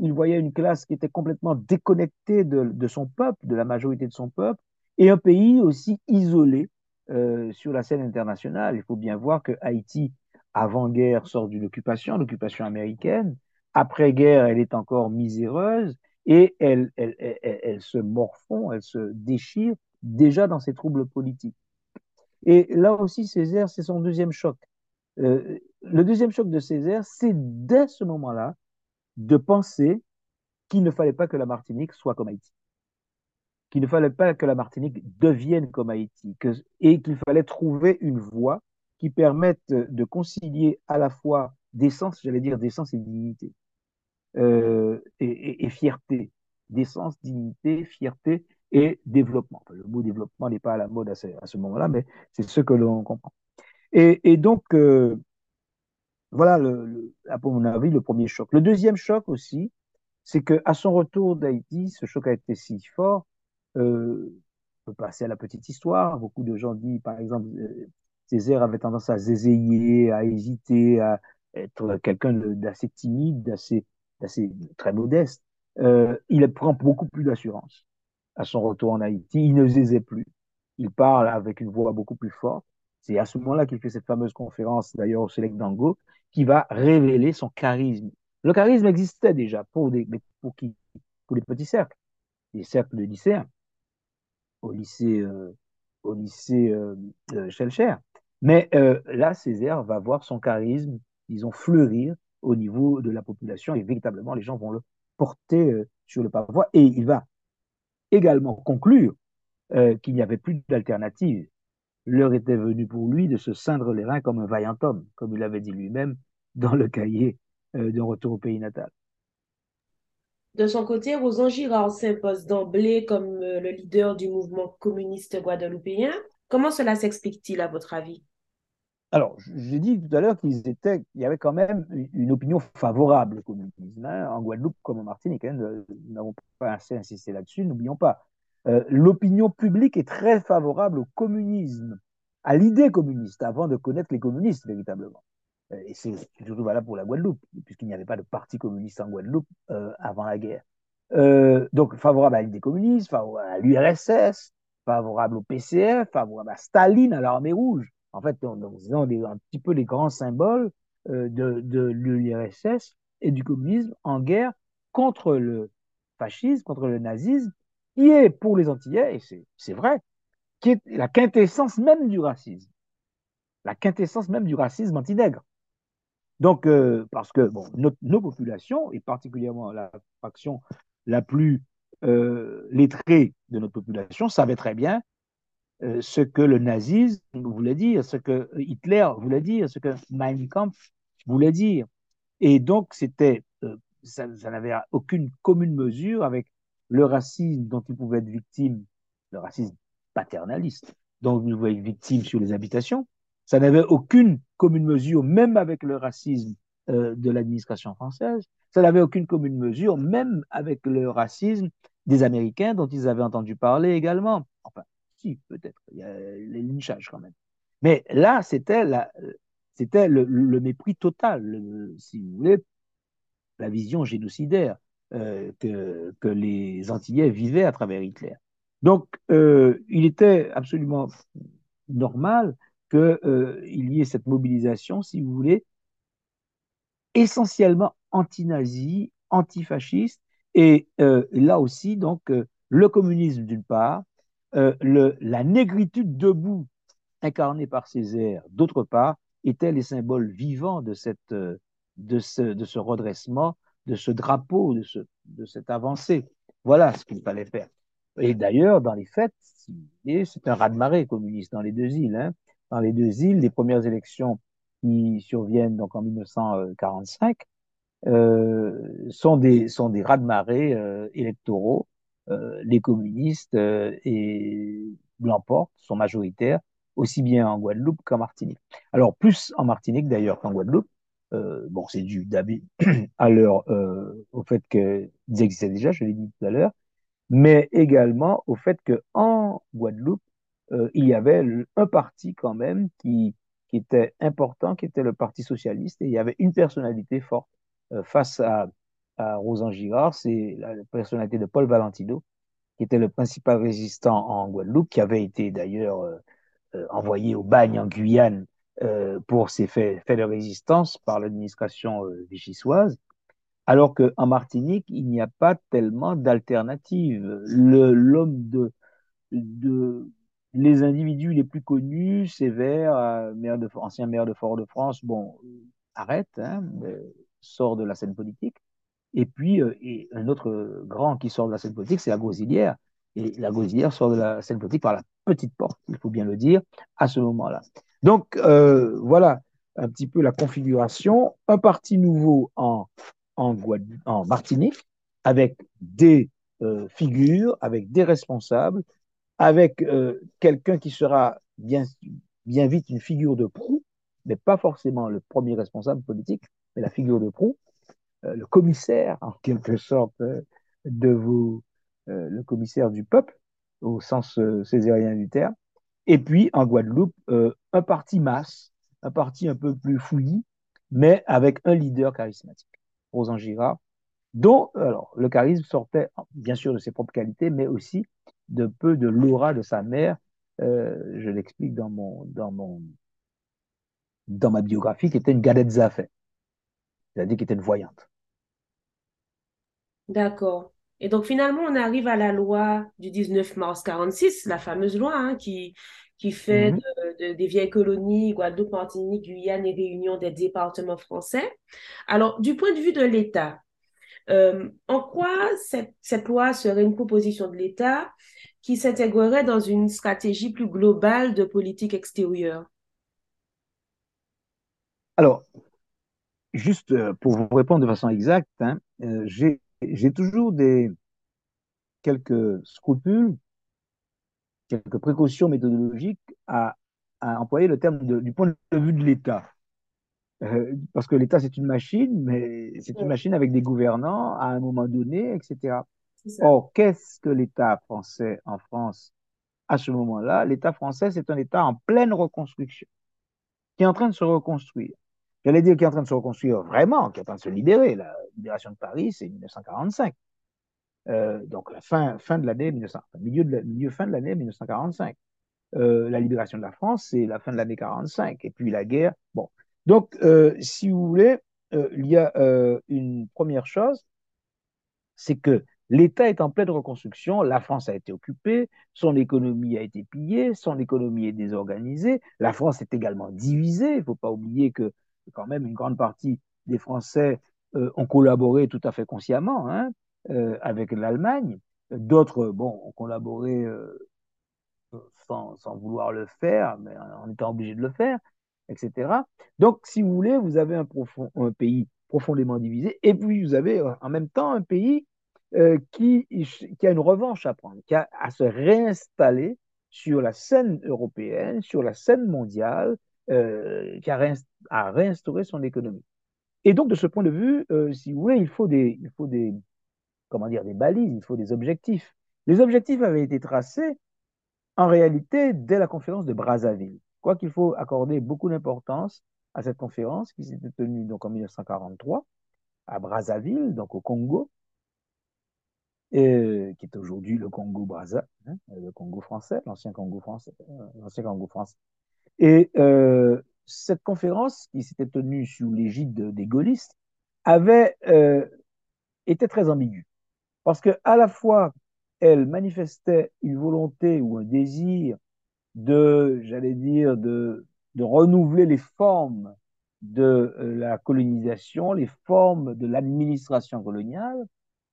il voyait une classe qui était complètement déconnectée de, son peuple, de la majorité de son peuple, et un pays aussi isolé euh, sur la scène internationale. Il faut bien voir que Haïti, avant-guerre, sort d'une occupation, l'occupation américaine. Après-guerre, elle est encore miséreuse et elle, se morfond, elle se déchire déjà dans ses troubles politiques. Et là aussi, Césaire, c'est son deuxième choc. Euh, le deuxième choc de Césaire, c'est dès ce moment-là de penser qu'il ne fallait pas que la Martinique soit comme Haïti, qu'il ne fallait pas que la Martinique devienne comme Haïti, et qu'il fallait trouver une voie qui permette de concilier à la fois décence, j'allais dire décence et dignité, euh, et, et, et, fierté, décence, dignité, fierté et développement. Le mot développement n'est pas à la mode à ce, moment-là, mais c'est ce que l'on comprend. Et, et donc, euh, voilà, le, le, à mon avis, le premier choc. Le deuxième choc aussi, c'est qu'à son retour d'Haïti, ce choc a été si fort. Euh, on peut passer à la petite histoire. Beaucoup de gens disent, par exemple, euh, Césaire avait tendance à zézayer, à hésiter, à être quelqu'un d'assez timide, d'assez, très modeste. Euh, il prend beaucoup plus d'assurance à son retour en Haïti. Il ne zésait plus. Il parle avec une voix beaucoup plus forte. C'est à ce moment-là qu'il fait cette fameuse conférence, d'ailleurs, au Select Dango, qui va révéler son charisme. Le charisme existait déjà pour, des, pour, qui, pour les petits cercles, les cercles de lycéens, au lycée, euh, au lycée euh, euh. Mais euh, là, Césaire va voir son charisme, disons, fleurir au niveau de la population et véritablement, les gens vont le porter euh, sur le pavois et il va également conclure qu'il n'y avait plus d'alternative l'heure était venue pour lui de se ceindre les reins comme un vaillant homme, comme il avait dit lui-même dans le cahier euh, d'un retour au pays natal. De son côté, Rosan Girard s'impose d'emblée comme euh, le leader du mouvement communiste guadeloupéen. Comment cela s'explique-t-il à votre avis? Alors, j'ai dit tout à l'heure qu'ils étaient, il y avait quand même une opinion favorable au communisme, hein, en Guadeloupe comme en Martinique. Hein, nous n'avons pas assez insisté là-dessus, n'oublions pas. Euh, l'opinion publique est très favorable au communisme, à l'idée communiste, avant de connaître les communistes véritablement. Euh, et c'est surtout valable pour la Guadeloupe, puisqu'il n'y avait pas de parti communiste en Guadeloupe euh, avant la guerre. Euh, donc favorable à l'idée communiste, favorable à l'URSS, favorable au PCF, favorable à Staline, à l'armée rouge. En fait, on, on, un petit peu les grands symboles euh, de, de l'URSS et du communisme en guerre contre le fascisme, contre le nazisme qui est pour les Antillais, et c'est vrai, qui est la quintessence même du racisme. La quintessence même du racisme antinègre. Donc, euh, parce que nos, populations, et particulièrement la fraction la plus euh, lettrée de notre population, savaient très bien euh, ce que le nazisme voulait dire, ce que Hitler voulait dire, ce que Mein Kampf voulait dire. Et donc, c'était, euh, ça n'avait aucune commune mesure avec le racisme dont il pouvait être victime, le racisme paternaliste, dont il pouvait être victime sur les habitations, ça n'avait aucune commune mesure, même avec le racisme euh, de l'administration française, ça n'avait aucune commune mesure, même avec le racisme des Américains dont ils avaient entendu parler également. Enfin, si, peut-être, il y a les lynchages quand même. Mais là, c'était le, mépris total, si vous voulez, la vision génocidaire euh, que, les Antillais vivaient à travers Hitler. Donc, euh, il était absolument normal qu'il euh, y ait cette mobilisation, si vous voulez, essentiellement anti-nazi, antifasciste, et là aussi, donc, le communisme d'une part, la négritude debout incarnée par Césaire d'autre part, étaient les symboles vivants de, cette, de, ce, de ce redressement, de ce drapeau, de, ce, de cette avancée. Voilà ce qu'il fallait faire. Et d'ailleurs, dans les faits, c'est un raz-de-marée communiste dans les deux îles. Hein. Dans les deux îles, les premières élections qui surviennent donc en 1945 euh, sont des, sont des raz-de-marée euh, électoraux. Euh, les communistes euh, et l'emportent, sont majoritaires, aussi bien en Guadeloupe qu'en Martinique. Alors, plus en Martinique d'ailleurs qu'en Guadeloupe. Euh, bon, c'est dû à euh, au fait qu'ils existaient déjà, je l'ai dit tout à l'heure, mais également au fait qu'en Guadeloupe, euh, il y avait un parti quand même qui, était important, qui était le Parti socialiste, et il y avait une personnalité forte face à, à Rosan Girard, c'est la personnalité de Paul Valentino, qui était le principal résistant en Guadeloupe, qui avait été d'ailleurs envoyé au bagne en Guyane euh, pour ses faits, de résistance par l'administration euh, vichysoise, alors qu'en Martinique, il n'y a pas tellement d'alternatives. L'homme de, de, les individus les plus connus, Sévère, maire de, ancien maire de Fort-de-France, bon, arrête, hein, sort de la scène politique. Et puis, euh, un autre grand qui sort de la scène politique, c'est la Grosilière. Et la Grosilière sort de la scène politique par la petite porte, il faut bien le dire, à ce moment-là. Donc, euh, voilà un petit peu la configuration. Un parti nouveau en, Martinique, avec des euh, figures, avec des responsables, avec euh, quelqu'un qui sera bien, vite une figure de proue, mais pas forcément le premier responsable politique, mais la figure de proue, le commissaire, en quelque sorte, de euh, le commissaire du peuple, au sens césarien du terme. Et puis, en Guadeloupe, euh, un parti masse, un parti un peu plus fouillis, mais avec un leader charismatique, Rosan Girard, dont alors, le charisme sortait bien sûr de ses propres qualités, mais aussi de peu de l'aura de sa mère. Euh, je l'explique dans mon, dans mon, dans ma biographie, qui était une gadette Zafet c'est-à-dire qui était une voyante. D'accord. Et donc finalement, on arrive à la loi du 19 mars 46, la fameuse loi hein, qui, qui fait Mhm. de, de- des vieilles colonies, Guadeloupe, Martinique, Guyane et Réunion des départements français. Alors, du point de vue de l'État, euh, en quoi cette, cette loi serait une proposition de l'État qui s'intégrerait dans une stratégie plus globale de politique extérieure? Alors, juste euh, pour vous répondre de façon exacte, hein, euh, j'ai j'ai toujours des quelques scrupules, quelques précautions méthodologiques à, à employer le terme de- du point de vue de l'État. Euh, parce que l'État, c'est une machine, mais c'est une machine avec des gouvernants à un moment donné, etc. Or, qu'est-ce que l'État français en France à ce moment-là? L'État français, c'est un État en pleine reconstruction, qui est en train de se reconstruire. J'allais dire qui est en train de se reconstruire vraiment, qui est en train de se libérer. La libération de Paris, c'est 1945. Euh, donc la fin, fin de l'année 1900, milieu, fin de l'année 1945. Euh, la libération de la France, c'est la fin de l'année 45. Et puis la guerre. Bon. Donc, euh, si vous voulez, il y a une première chose, c'est que l'État est en pleine reconstruction, la France a été occupée, son économie a été pillée, son économie est désorganisée, la France est également divisée. Il ne faut pas oublier que quand même une grande partie des Français euh, ont collaboré tout à fait consciemment hein, euh, avec l'Allemagne. D'autres, bon, ont collaboré euh, sans, vouloir le faire, mais en étant obligés de le faire, etc. Donc, si vous voulez, vous avez un, pays profondément divisé, et puis vous avez en même temps un pays qui, qui, a une revanche à prendre, qui a à se réinstaller sur la scène européenne, sur la scène mondiale, qui a réinst à réinstaurer son économie. Et donc, de ce point de vue, euh, si vous voulez, il faut des, il faut des, comment dire, des balises, il faut des objectifs. Les objectifs avaient été tracés en réalité dès la conférence de Brazzaville. Quoi qu'il faut accorder beaucoup d'importance à cette conférence qui s'était tenue donc en 1943 à Brazzaville, donc au Congo, qui est aujourd'hui le Congo Brazza, hein, le Congo français, l'ancien Congo français, euh, l'ancien Congo français. Et euh, cette conférence qui s'était tenue sous l'égide des gaullistes avait euh, été très ambiguë. Parce que à la fois elle manifestait une volonté ou un désir de, j'allais dire, de, de renouveler les formes de euh, la colonisation, les formes de l'administration coloniale,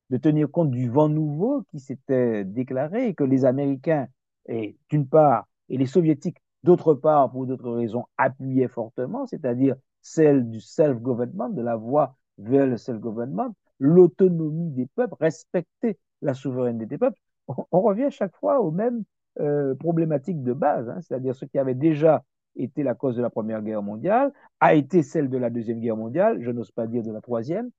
de tenir compte du vent nouveau qui s'était déclaré et que les Américains, et d'une part, et les Soviétiques, d'autre part, pour d'autres raisons, appuyaient fortement, c'est-à-dire celle du self-government, de la voie vers le self-government, l'autonomie des peuples, respecter la souveraineté des peuples. On, revient chaque fois aux mêmes euh, problématiques de base, hein, c'est-à-dire ce qui avait déjà été la cause de la Première Guerre mondiale, a été celle de la Deuxième Guerre mondiale, je n'ose pas dire de la Troisième,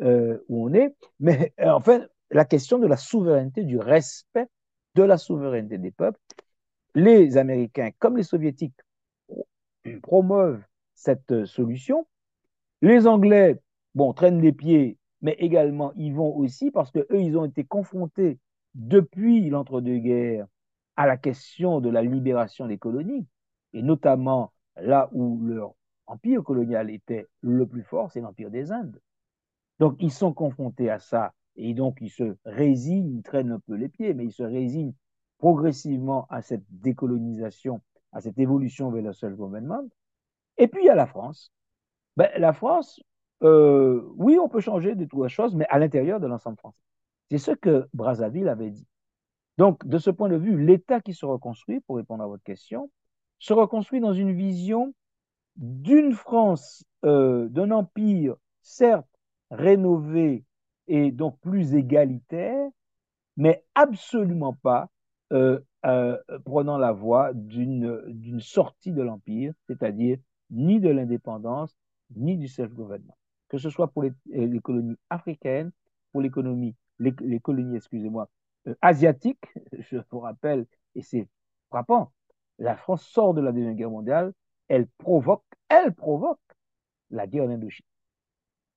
euh, où on est, mais euh, enfin, la question de la souveraineté, du respect de la souveraineté des peuples. Les Américains, comme les Soviétiques, promeuvent cette solution. Les Anglais, bon, traînent les pieds, mais également ils vont aussi parce que eux, ils ont été confrontés depuis l'entre-deux-guerres à la question de la libération des colonies, et notamment là où leur empire colonial était le plus fort, c'est l'empire des Indes. Donc ils sont confrontés à ça, et donc ils se résignent, ils traînent un peu les pieds, mais ils se résignent progressivement à cette décolonisation, à cette évolution vers le seul gouvernement. Et puis il y a la France. Ben, la France, euh, oui, on peut changer de toutes choses, mais à l'intérieur de l'ensemble français. C'est ce que Brazzaville avait dit. Donc, de ce point de vue, l'État qui se reconstruit, pour répondre à votre question, se reconstruit dans une vision d'une France, euh, d'un empire, certes rénové et donc plus égalitaire, mais absolument pas prenant la voie d'une sortie de l'empire, c'est-à-dire ni de l'indépendance, ni du self-gouvernement que ce soit pour les, euh, colonies africaines, pour l'économie, les, colonies, excusez-moi, euh, asiatiques. Je vous rappelle, et c'est frappant, la France sort de la Deuxième Guerre mondiale, elle provoque, elle provoque la guerre en Indochine.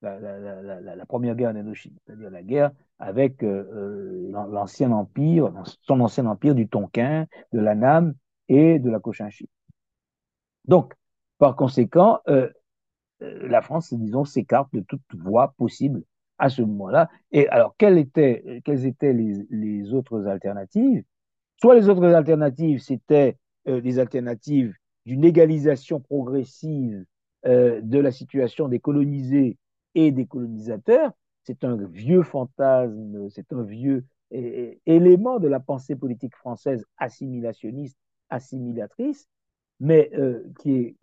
La, première guerre en Indochine, c'est-à-dire la guerre avec euh, l'ancien empire, son ancien empire du Tonkin, de l'Anam et de la Cochinchine. Donc, par conséquent, euh, la France, disons, s'écarte de toute voie possible à ce moment-là. Et alors, quelles étaient, les, autres alternatives? Soit les autres alternatives, c'était euh, des alternatives d'une égalisation progressive euh, de la situation des colonisés et des colonisateurs. C'est un vieux fantasme, c'est un vieux élément de la pensée politique française assimilationniste, assimilatrice, mais qui est,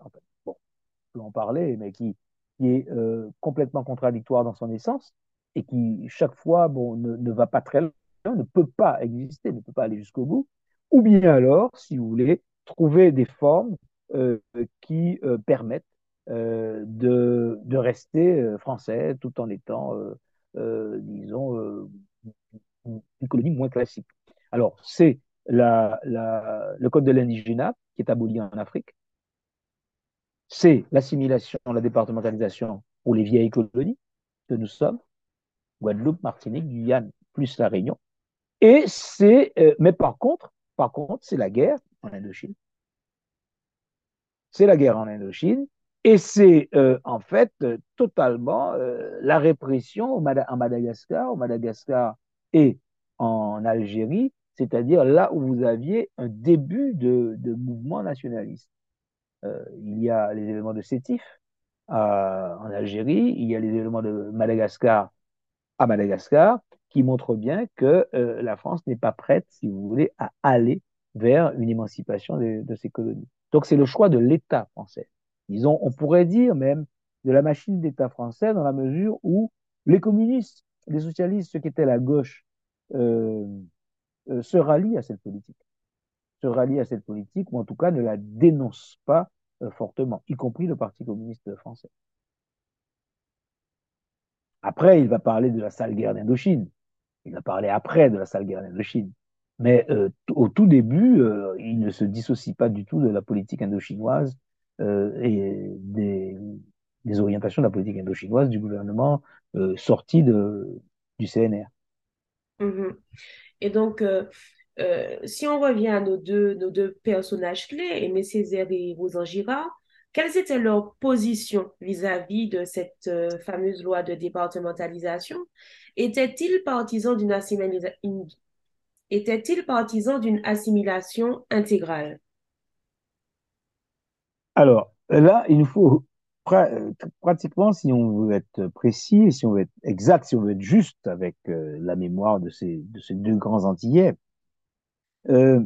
peut en parler, mais qui, qui est euh, complètement contradictoire dans son essence et qui, chaque fois, bon, ne, va pas très loin, ne peut pas exister, ne peut pas aller jusqu'au bout, ou bien alors, si vous voulez, trouver des formes euh, qui euh, permettent euh, de, de, rester euh, français tout en étant, euh, disons, une colonie moins classique. Alors, c'est le code de l'indigénat qui est aboli en Afrique, c'est l'assimilation, la départementalisation pour les vieilles colonies que nous sommes, Guadeloupe, Martinique, Guyane, plus la Réunion. Et c'est, euh, mais par contre, par contre, c'est la guerre en Indochine. C'est la guerre en Indochine. Et c'est euh, en fait euh, totalement la répression en Madagascar, au Madagascar et en Algérie, c'est-à-dire là où vous aviez un début de, de mouvement nationaliste. Euh, il y a les éléments de Sétif en Algérie, il y a les éléments de Madagascar à Madagascar, qui montrent bien que euh, la France n'est pas prête, si vous voulez, à aller vers une émancipation de, de ses colonies. Donc c'est le choix de l'État français. On pourrait dire même de la machine d'État français dans la mesure où les communistes, les socialistes, ceux qui étaient la gauche, euh, euh, se rallient à cette politique se rallie à cette politique, ou en tout cas ne la dénonce pas euh, fortement, y compris le Parti communiste français. Après, il va parler de la sale guerre d'Indochine. Il a parlé après de la sale guerre d'Indochine. Mais au tout début, il ne se dissocie pas du tout de la politique indochinoise et des, orientations de la politique indochinoise du gouvernement euh, sorti du CNR. -hmm. Et donc, euh, euh, si on revient à nos deux, personnages clés, Aimé Césaire et Rosan Girard, quelles étaient leurs positions vis-à-vis -vis de cette euh, fameuse loi de départementalisation? Étaient-ils partisans d'une assimilation intégrale? Alors, là, il nous faut pratiquement, si on veut être précis, si on veut être exact, si on veut être juste avec euh, la mémoire de ces, de ces deux grands Antillais, euh,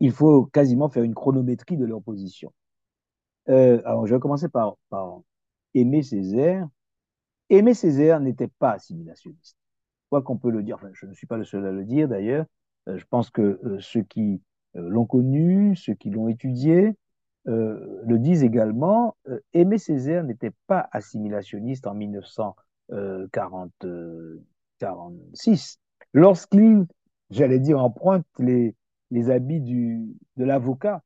il faut quasiment faire une chronométrie de leur position. Euh, alors, je vais commencer par, par Aimé Césaire. Aimé Césaire n'était pas assimilationniste. Quoi qu'on peut le dire, enfin, je ne suis pas le seul à le dire d'ailleurs, euh, je pense que euh, ceux qui euh, l'ont connu, ceux qui l'ont étudié, le disent également. Aimé Césaire n'était pas assimilationniste en 1946, lorsqu'il j'allais dire, emprunte les, les habits du, de l'avocat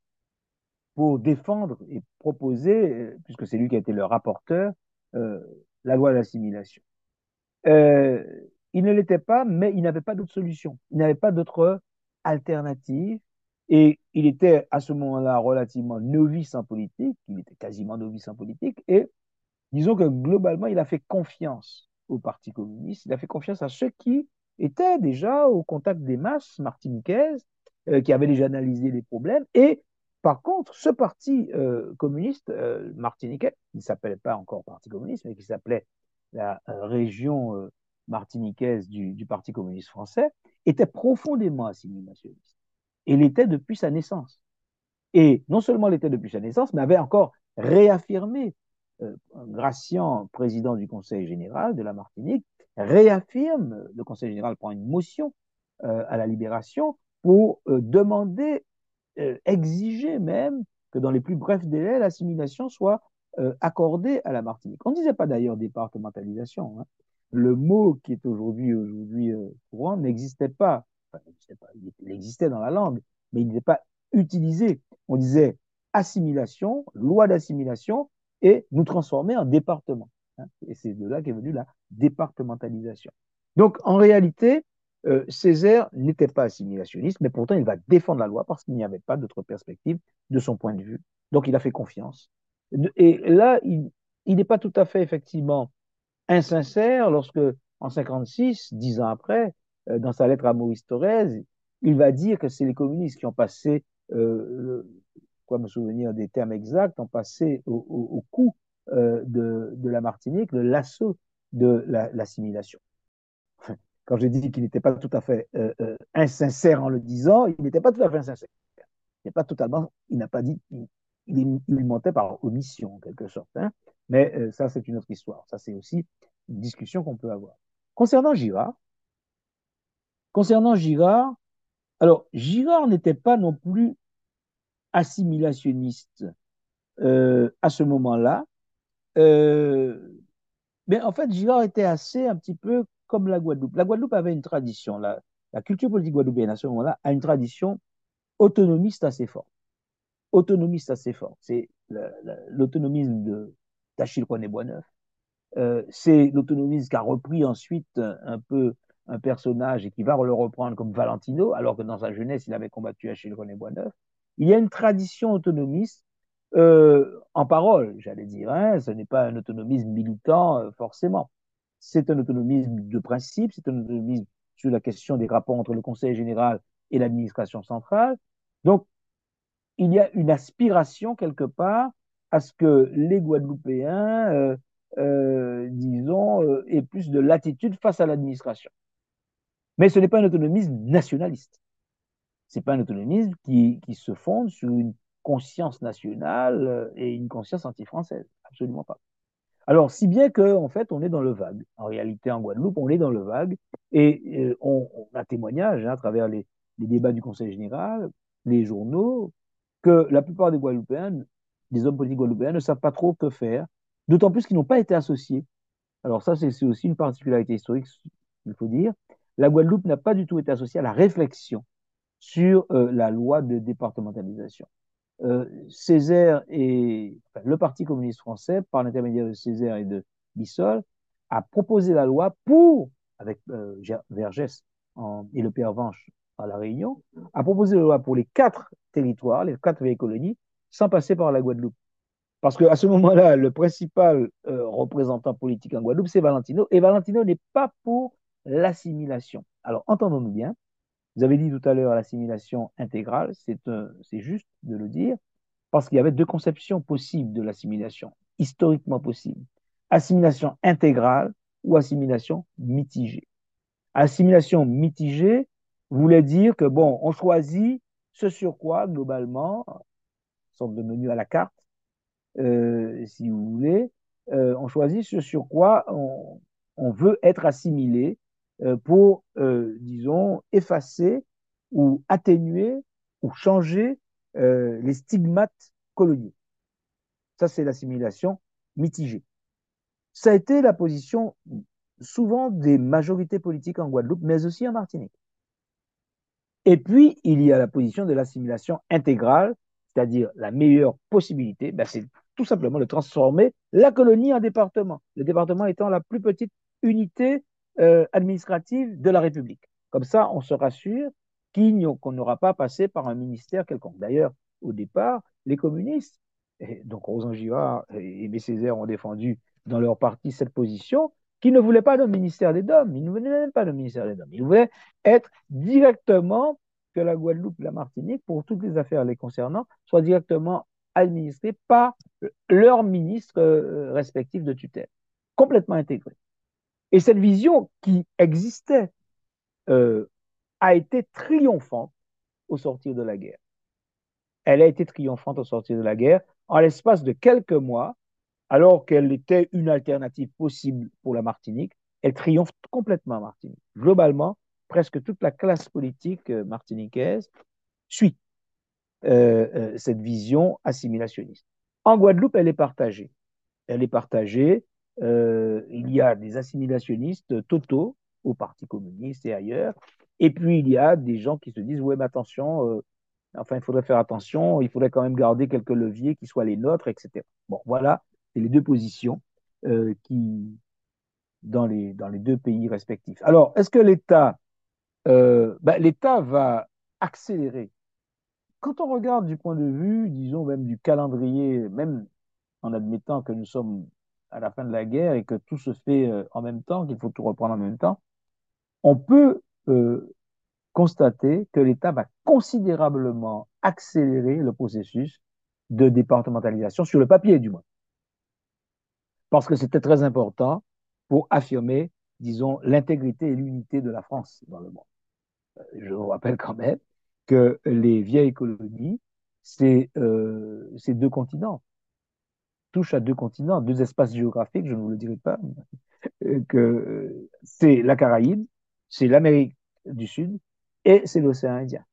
pour défendre et proposer, puisque c'est lui qui a été le rapporteur, euh, la loi d'assimilation. Euh, il ne l'était pas, mais il n'avait pas d'autre solution. Il n'avait pas d'autre alternative. Et il était à ce moment-là relativement novice en politique. Il était quasiment novice en politique. Et disons que globalement, il a fait confiance au Parti communiste. Il a fait confiance à ceux qui était déjà au contact des masses martiniquaises, euh, qui avaient déjà analysé les problèmes. Et par contre, ce parti euh, communiste euh, martiniquais, qui ne s'appelait pas encore Parti communiste, mais qui s'appelait la région martiniquaise du, du, Parti communiste français, était profondément assimilationniste. Et il était depuis sa naissance. Et non seulement il était depuis sa naissance, mais avait encore réaffirmé, euh, Gracian, président du Conseil général de la Martinique, réaffirme, le Conseil général prend une motion euh, à la libération pour euh, demander, euh, exiger même que dans les plus brefs délais, l'assimilation soit accordée à la Martinique. On ne disait pas d'ailleurs départementalisation. Hein. Le mot qui est aujourd'hui euh, courant n'existait pas. Il existait dans la langue, mais il n'était pas utilisé. On disait assimilation, loi d'assimilation, et nous transformer en département. Hein. Et c'est de là qu'est venue la départementalisation. Donc, en réalité, euh, Césaire n'était pas assimilationniste, mais pourtant, il va défendre la loi parce qu'il n'y avait pas d'autre perspective de son point de vue. Donc, il a fait confiance. Et là, il n'est pas tout à fait, effectivement, insincère lorsque, en 56, dix ans après, dans sa lettre à Maurice Thorez, il va dire que c'est les communistes qui ont passé, euh, quoi me souvenir des termes exacts, ont passé au, au, coup euh, de, la Martinique le lasso de l'assimilation. La, Quand je dis qu'il n'était pas tout à fait euh, euh, insincère en le disant, il n'était pas tout à fait insincère. Il n'est pas totalement, il n'a pas dit, il, mentait par omission en quelque sorte. Hein. Mais euh, ça, c'est une autre histoire. Ça, c'est aussi une discussion qu'on peut avoir. Concernant Girard, concernant Girard, alors Girard n'était pas non plus assimilationniste euh, à ce moment-là. Euh, mais en fait, Girard était assez un petit peu comme la Guadeloupe. La Guadeloupe avait une tradition, la, culture politique guadeloupéenne à ce moment-là a une tradition autonomiste assez forte. Autonomiste assez forte. C'est l'autonomisme d'Achille René Boisneuf. Euh, c'est l'autonomisme qu'a repris ensuite un, peu un personnage et qui va le reprendre comme Valentino, alors que dans sa jeunesse, il avait combattu Achille René Boisneuf. Il y a une tradition autonomiste euh, en parole, j'allais dire. Hein, ce n'est pas un autonomisme militant euh, forcément. C'est un autonomisme de principe, c'est un autonomisme sur la question des rapports entre le Conseil général et l'administration centrale. Donc, il y a une aspiration quelque part à ce que les Guadeloupéens, euh, disons, aient plus de latitude face à l'administration. Mais ce n'est pas un autonomisme nationaliste. C'est pas un autonomisme qui, qui se fonde sur une conscience nationale et une conscience anti-française. Absolument pas. Alors, si bien que, en fait, on est dans le vague. En réalité, en Guadeloupe, on est dans le vague et euh, on, on, a témoignage hein, à travers les, les, débats du Conseil général, les journaux, que la plupart des Guadeloupéens, des hommes politiques guadeloupéens, ne savent pas trop que faire, d'autant plus qu'ils n'ont pas été associés. Alors ça, c'est aussi une particularité historique il faut dire, la Guadeloupe n'a pas du tout été associée à la réflexion sur euh, la loi de départementalisation. Euh, Césaire et le Parti communiste français, par l'intermédiaire de Césaire et de Bissol, a proposé la loi pour, avec euh, Vergès et le Père Vanche à La Réunion, a proposé la loi pour les quatre territoires, les quatre vieilles colonies, sans passer par la Guadeloupe. Parce qu'à ce moment-là, le principal représentant politique en Guadeloupe, c'est Valentino, et Valentino n'est pas pour l'assimilation. Alors, entendons-nous bien, vous avez dit tout à l'heure l'assimilation intégrale, c'est juste de le dire, parce qu'il y avait deux conceptions possibles de l'assimilation, historiquement possibles. Assimilation intégrale ou assimilation mitigée. Assimilation mitigée voulait dire que, bon, on choisit ce sur quoi, globalement, sorte de menu à la carte, euh, si vous voulez, euh, on choisit ce sur quoi on, on veut être assimilé euh, pour, euh, disons, effacer ou atténuer ou changer euh, les stigmates coloniaux. Ça, c'est l'assimilation mitigée. Ça a été la position souvent des majorités politiques en Guadeloupe, mais aussi en Martinique. Et puis, il y a la position de l'assimilation intégrale, c'est-à-dire la meilleure possibilité, ben c'est tout simplement de transformer la colonie en département. Le département étant la plus petite unité euh, administrative de la République. Comme ça, on se rassure qu'on n'aura pas passé par un ministère quelconque. D'ailleurs, au départ, les communistes, donc Rosan Girard et Aimé Césaire ont défendu dans leur parti cette position, qui ne voulaient pas le ministère des Dômes. Ils ne voulaient même pas le ministère des Dômes. Ils voulaient être directement que la Guadeloupe et la Martinique, pour toutes les affaires les concernant, soient directement administrées par leurs ministres euh, respectifs de tutelle, complètement intégrés. Et cette vision qui existait euh, a été triomphante au sortir de la guerre. Elle a été triomphante au sortir de la guerre. En l'espace de quelques mois, alors qu'elle était une alternative possible pour la Martinique, elle triomphe complètement en Martinique. Globalement, presque toute la classe politique euh, martiniquaise suit euh, cette vision assimilationniste. En Guadeloupe, elle est partagée. Elle est partagée euh, il y a des assimilationnistes totaux au Parti communiste et ailleurs. Et puis, il y a des gens qui se disent, ouais, mais attention, euh, enfin, il faudrait faire attention, il faudrait quand même garder quelques leviers qui soient les nôtres, etc. Bon, voilà, c'est les deux positions euh, qui, dans les, dans les deux pays respectifs. Alors, est-ce que l'État, ben, l'État va accélérer? Quand on regarde du point de vue, disons, même du calendrier, même en admettant que nous sommes à la fin de la guerre et que tout se fait euh, en même temps, qu'il faut tout reprendre en même temps, on peut euh, constater que l'État va considérablement accélérer le processus de départementalisation, sur le papier du moins. Parce que c'était très important pour affirmer, disons, l'intégrité et l'unité de la France dans le monde. Euh, je vous rappelle quand même que les vieilles colonies, c'est deux continents touche à deux continents, deux espaces géographiques, je ne vous le dirai pas, que c'est la Caraïbe, c'est l'Amérique du Sud et c'est l'océan Indien.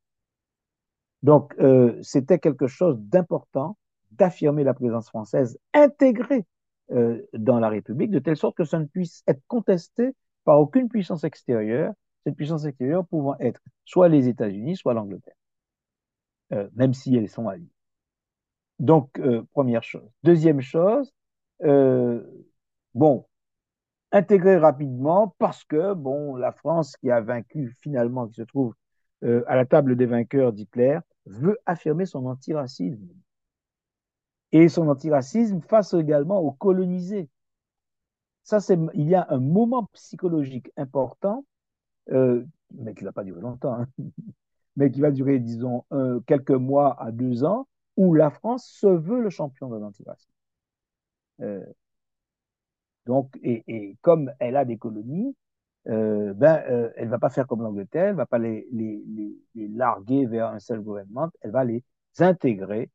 Donc, euh, c'était quelque chose d'important d'affirmer la présence française intégrée euh, dans la République, de telle sorte que ça ne puisse être contesté par aucune puissance extérieure, cette puissance extérieure pouvant être soit les États-Unis, soit l'Angleterre, euh, même si elles sont alliées. Donc, euh, première chose. Deuxième chose, euh, bon, intégrer rapidement parce que, bon, la France qui a vaincu finalement, qui se trouve euh, à la table des vainqueurs d'Hitler, veut affirmer son antiracisme. Et son antiracisme face également aux colonisés. Ça, c'est, il y a un moment psychologique important, mais qui ne va pas durer longtemps, hein, mais qui va durer, disons, quelques mois à deux ans, où la France se veut le champion de l'antiracisme. Euh, donc, et, comme elle a des colonies, euh, ben, euh, elle va pas faire comme l'Angleterre, elle va pas les, les, larguer vers un seul gouvernement, elle va les intégrer.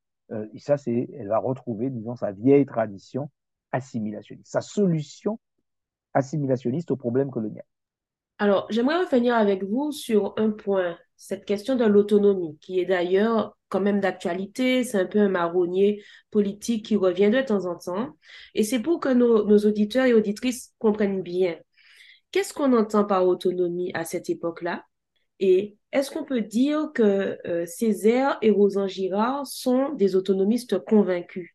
Et ça, c'est, elle va retrouver, disons, sa vieille tradition assimilationniste, sa solution assimilationniste au problème colonial. Alors, j'aimerais revenir avec vous sur un point, cette question de l'autonomie, qui est d'ailleurs quand même d'actualité, c'est un peu un marronnier politique qui revient de temps en temps. Et c'est pour que nos, auditeurs et auditrices comprennent bien. Qu'est-ce qu'on entend par autonomie à cette époque-là? Et est-ce qu'on peut dire que euh, Césaire et Rosan Girard sont des autonomistes convaincus?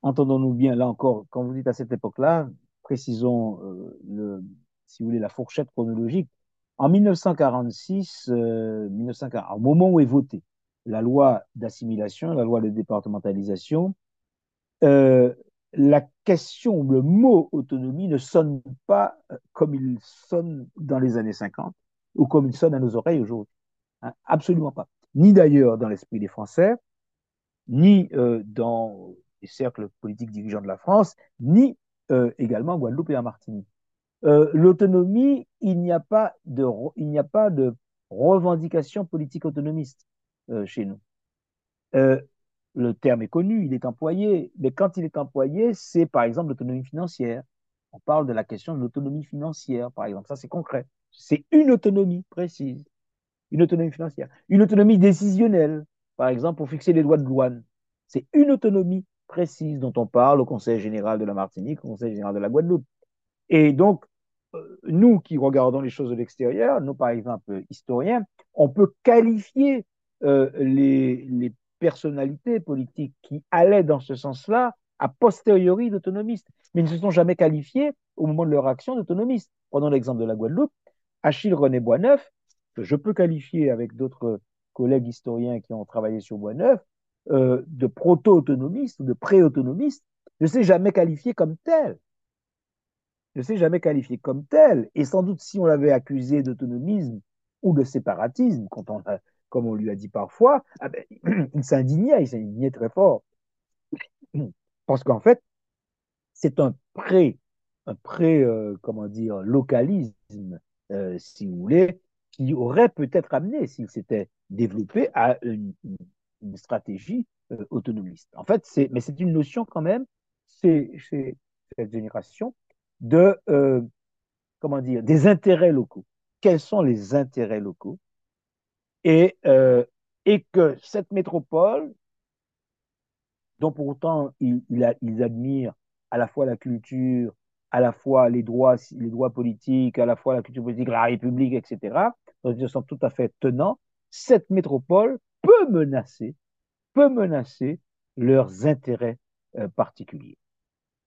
Entendons-nous bien, là encore, quand vous dites à cette époque-là, précisons euh, le, si vous voulez, la fourchette chronologique. En 1946, euh, 1940, au moment où est votée la loi d'assimilation, la loi de départementalisation, euh, la question, le mot autonomie ne sonne pas euh, comme il sonne dans les années 50 ou comme il sonne à nos oreilles aujourd'hui. Hein, absolument pas. Ni d'ailleurs dans l'esprit des Français, ni euh, dans les cercles politiques dirigeants de la France, ni euh, également en Guadeloupe et en Martinique. L'autonomie, il n'y a pas de, il n'y a pas de revendication politique autonomiste euh, chez nous. Euh, le terme est connu, il est employé, mais quand il est employé, c'est par exemple l'autonomie financière. On parle de la question de l'autonomie financière, par exemple. Ça, c'est concret. C'est une autonomie précise, une autonomie financière. Une autonomie décisionnelle, par exemple, pour fixer les lois de douane. C'est une autonomie précise dont on parle au Conseil général de la Martinique, au Conseil général de la Guadeloupe. Et donc, euh, nous qui regardons les choses de l'extérieur, nous, par exemple, historiens, on peut qualifier euh, les, personnalités politiques qui allaient dans ce sens-là a posteriori d'autonomistes, mais ils ne se sont jamais qualifiés au moment de leur action d'autonomistes. Prenons l'exemple de la Guadeloupe. Achille René Boisneuf, que je peux qualifier avec d'autres collègues historiens qui ont travaillé sur Boisneuf, euh, de proto-autonomiste ou de pré-autonomiste, ne s'est jamais qualifié comme tel. Ne s'est jamais qualifié comme tel. Et sans doute, si on l'avait accusé d'autonomisme ou de séparatisme, quand on a, comme on lui a dit parfois, ah ben, il s'indignait, il s'indignait très fort. Parce qu'en fait, c'est un pré, un pré, euh, comment dire, localisme, euh, si vous voulez, qui aurait peut-être amené, s'il s'était développé, à une, stratégie euh, autonomiste. En fait, c'est, mais c'est une notion quand même, c'est, c'est cette génération de, comment dire, des intérêts locaux. Quels sont les intérêts locaux? Et, euh, et que cette métropole, dont pourtant ils, ils admirent à la fois la culture, à la fois les droits, les droits politiques, à la fois la culture politique, la République, etc., donc ils sont tout à fait tenants, cette métropole peut menacer, peut menacer leurs intérêts euh, particuliers.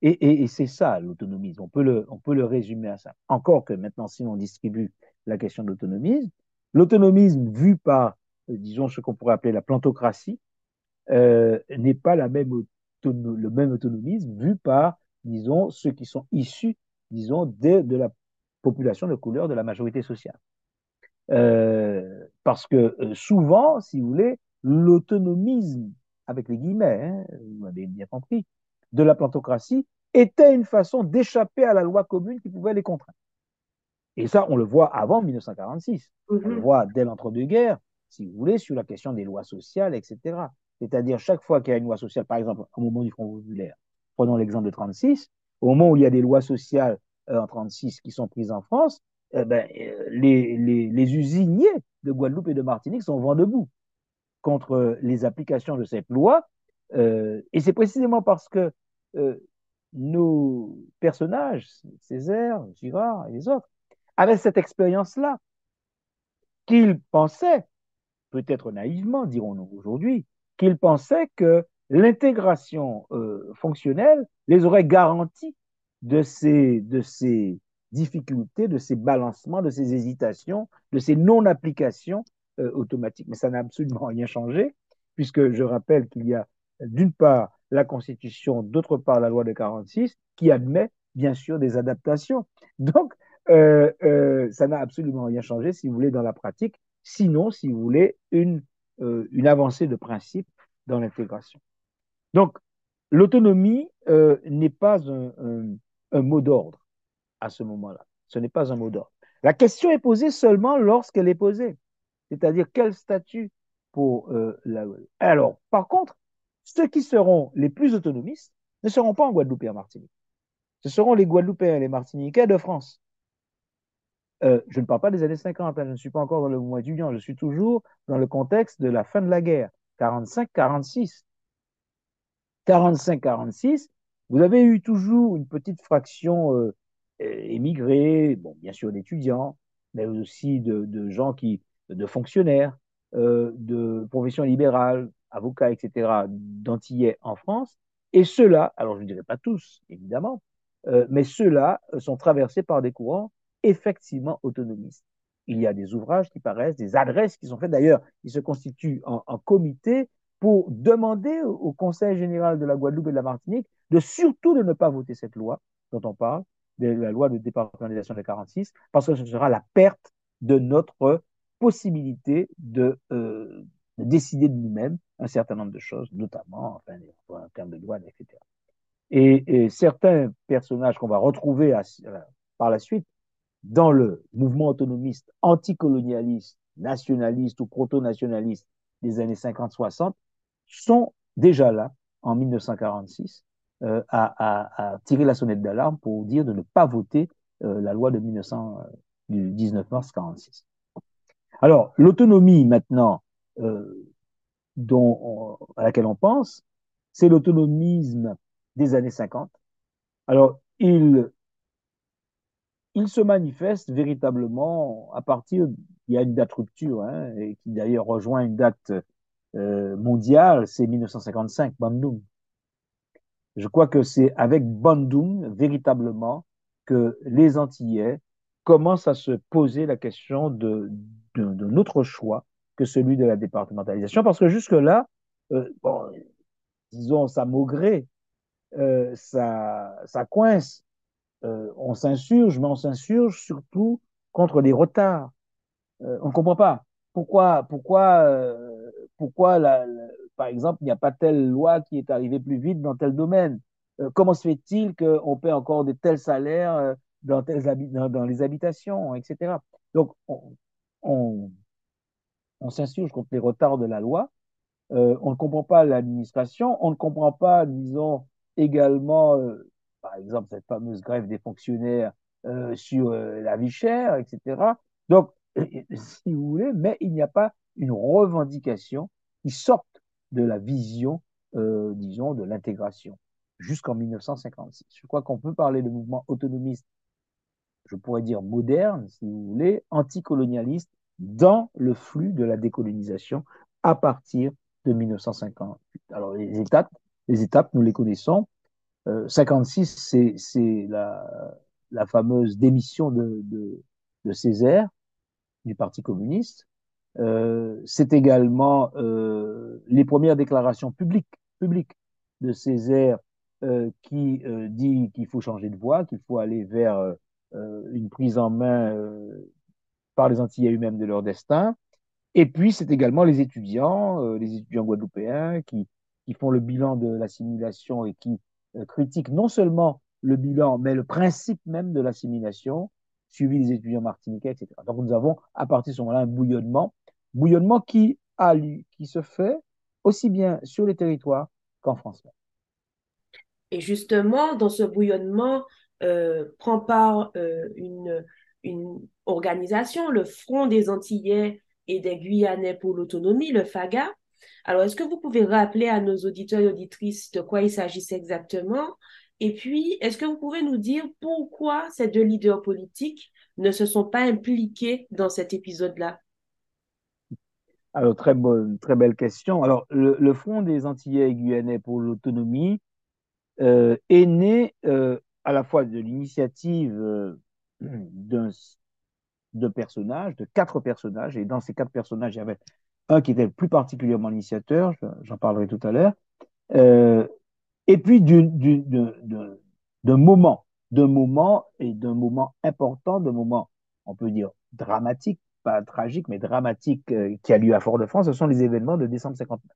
Et c'est ça l'autonomisme. On peut le, on peut le résumer à ça. Encore que maintenant, si on distribue la question de l'autonomisme, l'autonomisme vu par, euh, disons, ce qu'on pourrait appeler la plantocratie, euh, n'est pas le même autonomisme vu par, disons, ceux qui sont issus, disons, de, la population de couleur de la majorité sociale. Euh, parce que souvent, si vous voulez, l'autonomisme, avec les guillemets, hein, vous avez bien compris, de la plantocratie était une façon d'échapper à la loi commune qui pouvait les contraindre. Et ça, on le voit avant 1946. Mm -hmm. On le voit dès l'entre-deux-guerres, si vous voulez, sur la question des lois sociales, etc. C'est-à-dire, chaque fois qu'il y a une loi sociale, par exemple, au moment du Front populaire, prenons l'exemple de 36, au moment où il y a des lois sociales euh, en 36 qui sont prises en France, eh ben, les, les, les, usiniers de Guadeloupe et de Martinique sont vent debout contre les applications de cette loi. Euh, et c'est précisément parce que euh, nos personnages, Césaire, Girard et les autres, avaient cette expérience-là, qu'ils pensaient, peut-être naïvement, dirons-nous aujourd'hui, qu'ils pensaient que l'intégration euh, fonctionnelle les aurait garantis de ces, de ces difficultés, de ces balancements, de ces hésitations, de ces non-applications euh, automatiques. Mais ça n'a absolument rien changé, puisque je rappelle qu'il y a d'une part la Constitution, d'autre part la loi de 46, qui admet bien sûr des adaptations. Donc, euh, euh, ça n'a absolument rien changé, si vous voulez, dans la pratique, sinon, si vous voulez, une, euh, une avancée de principe dans l'intégration. Donc, l'autonomie n'est pas un, un, mot d'ordre à ce moment-là. Ce n'est pas un mot d'ordre. La question est posée seulement lorsqu'elle est posée, c'est-à-dire quel statut pour la... Alors, par contre, ceux qui seront les plus autonomistes ne seront pas en Guadeloupe et en Martinique. Ce seront les Guadeloupéens et les Martiniquais de France. Euh, je ne parle pas des années 50, hein, je ne suis pas encore dans le mouvement étudiant, je suis toujours dans le contexte de la fin de la guerre, 45-46. 45-46, vous avez eu toujours une petite fraction euh, émigrés, bon, bien sûr d'étudiants, mais aussi de, gens qui, de fonctionnaires, euh, de professions libérales, avocats, etc., d'Antillais en France. Et ceux-là, alors je ne dirais pas tous, évidemment, mais ceux-là sont traversés par des courants effectivement autonomistes. Il y a des ouvrages qui paraissent, des adresses qui sont faites. D'ailleurs, ils se constituent en, comité pour demander au Conseil général de la Guadeloupe et de la Martinique de surtout de ne pas voter cette loi dont on parle, la loi de départementalisation de 46, parce que ce sera la perte de notre possibilité de, euh, de décider de nous-mêmes un certain nombre de choses, notamment enfin, en termes de douane, etc. Et, certains personnages qu'on va retrouver à, par la suite dans le mouvement autonomiste anticolonialiste, nationaliste ou proto-nationaliste des années 50-60 sont déjà là en 1946 euh, à, à, tirer la sonnette d'alarme pour dire de ne pas voter euh, la loi de 1900, euh, du 19 mars 46. Alors, l'autonomie maintenant euh, dont on, à laquelle on pense, c'est l'autonomisme des années 50. Alors, il, il se manifeste véritablement à partir, il y a une date rupture, hein, et qui d'ailleurs rejoint une date euh, mondiale, c'est 1955, Bandung. Je crois que c'est avec Bandung, véritablement, que les Antillais commencent à se poser la question de, de, de choix que celui de la départementalisation, parce que jusque-là, euh, bon, disons, ça maugré, euh, ça, ça coince, euh, on s'insurge, mais on s'insurge surtout contre les retards. Euh, on ne comprend pas pourquoi, pourquoi, euh, pourquoi par exemple, il n'y a pas telle loi qui est arrivée plus vite dans tel domaine. Comment se fait-il qu'on paie encore de tels salaires dans, les habitations, etc. Donc, on, s'insurge contre les retards de la loi. On ne comprend pas l'administration, on ne comprend pas, disons, également, par exemple, cette fameuse grève des fonctionnaires euh, sur la vie chère, etc. Donc, si vous voulez, mais il n'y a pas une revendication qui sorte de la vision, disons, de l'intégration jusqu'en 1956. Je crois qu'on peut parler de mouvement autonomiste, je pourrais dire moderne, si vous voulez, anticolonialiste, dans le flux de la décolonisation à partir de 1958. Alors les étapes, les étapes nous les connaissons. Euh, 56, c'est la, la fameuse démission de, de, de Césaire du Parti communiste. Euh, c'est également euh, les premières déclarations publiques, publiques de Césaire euh, qui euh, dit qu'il faut changer de voie, qu'il faut aller vers euh, une prise en main par les Antillais eux-mêmes de leur destin. Et puis, c'est également les étudiants, euh, les étudiants guadeloupéens qui, qui font le bilan de l'assimilation et qui euh, critiquent non seulement le bilan, mais le principe même de l'assimilation, suivi des étudiants martiniquais, etc. Donc, nous avons à partir de ce moment-là un bouillonnement, bouillonnement qui, a, qui se fait aussi bien sur les territoires qu'en France. Et justement, dans ce bouillonnement, euh, prend part euh, une, une organisation, le Front des Antillais et des Guyanais pour l'autonomie, le FAGA. Alors, est-ce que vous pouvez rappeler à nos auditeurs et auditrices de quoi il s'agissait exactement? Et puis, est-ce que vous pouvez nous dire pourquoi ces deux leaders politiques ne se sont pas impliqués dans cet épisode-là? Alors, très, bonne, très belle question. Alors, le, Front des Antillais et Guyanais pour l'autonomie euh, est né euh, à la fois de l'initiative euh, d'un de de quatre personnages, et dans ces quatre personnages, il y avait un qui était plus particulièrement initiateur, j'en parlerai tout à l'heure, euh, et puis d'un moment, d'un moment et d'un moment important, d'un moment, on peut dire, dramatique, pas tragique, mais dramatique, euh, qui a lieu à Fort-de-France, ce sont les événements de décembre 59.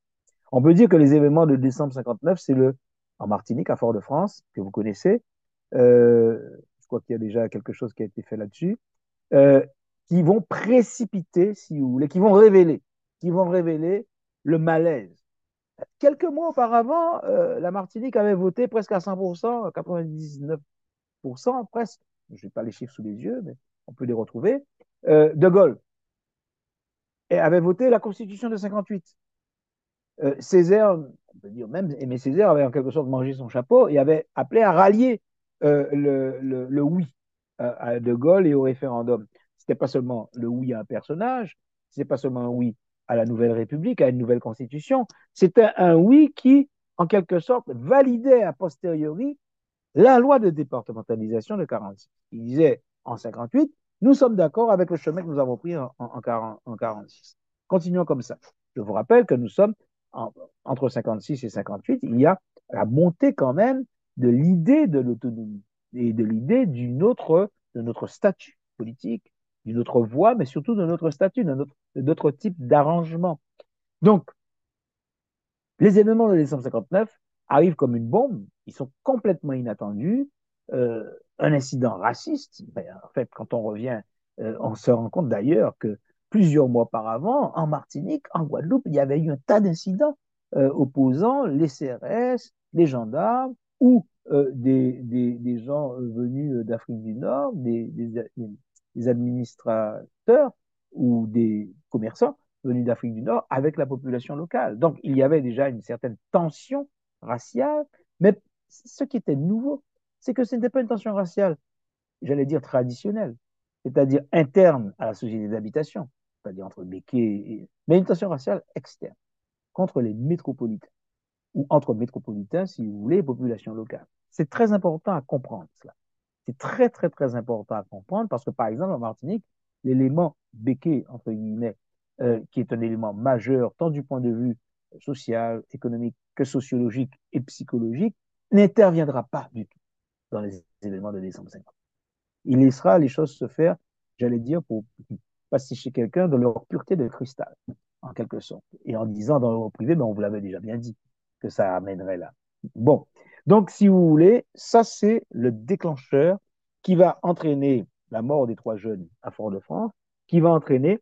On peut dire que les événements de décembre 59, c'est le, en Martinique, à Fort-de-France, que vous connaissez, euh, je crois qu'il y a déjà quelque chose qui a été fait là-dessus, euh, qui vont précipiter, si vous voulez, qui vont révéler, qui vont révéler le malaise. Quelques mois auparavant, euh, la Martinique avait voté presque à 100%, 99% presque, je n'ai pas les chiffres sous les yeux, mais on peut les retrouver, euh, De Gaulle et avait voté la Constitution de 58. Euh, Césaire, on peut dire même, mais Césaire avait en quelque sorte mangé son chapeau et avait appelé à rallier le, le, oui à De Gaulle et au référendum. C'était pas seulement le oui à un personnage, c'est pas seulement un oui à la nouvelle République, à une nouvelle constitution, c'était un oui qui, en quelque sorte, validait a posteriori la loi de départementalisation de 46. Il disait en 58, nous sommes d'accord avec le chemin que nous avons pris en, en, en 46. Continuons comme ça. Je vous rappelle que nous sommes en, entre 56 et 58, il y a la montée quand même de l'idée de l'autonomie et de l'idée d'une autre, de notre statut politique, d'une autre voie, mais surtout de notre statut, d'autres types d'arrangements. Donc, les événements de décembre 59 arrivent comme une bombe, ils sont complètement inattendus. Euh, un incident raciste, ben, en fait, quand on revient, euh, on se rend compte d'ailleurs que plusieurs mois auparavant, en Martinique, en Guadeloupe, il y avait eu un tas d'incidents euh, opposant les CRS, les gendarmes ou des, gens venus d'Afrique du Nord, des, des, des administrateurs ou des commerçants venus d'Afrique du Nord avec la population locale. Donc, il y avait déjà une certaine tension raciale, mais ce qui était nouveau, c'est que ce n'était pas une tension raciale, j'allais dire traditionnelle, c'est-à-dire interne à la société d'habitation, c'est-à-dire entre Béquet et... mais une tension raciale externe, contre les métropolitains, ou entre métropolitains, si vous voulez, et populations locales. C'est très important à comprendre cela. C'est très, très, très important à comprendre parce que, par exemple, en Martinique, l'élément béquet, entre guillemets, euh, qui est un élément majeur, tant du point de vue social, économique que sociologique et psychologique, n'interviendra pas du tout dans les événements de décembre 50. Il laissera les choses se faire, j'allais dire, pour passer chez quelqu'un de leur pureté de cristal, en quelque sorte. Et en disant dans le privé, ben on vous l'avait déjà bien dit, que ça amènerait là. Bon, donc, si vous voulez, ça, c'est le déclencheur qui va entraîner la mort des trois jeunes à Fort-de-France, qui va entraîner,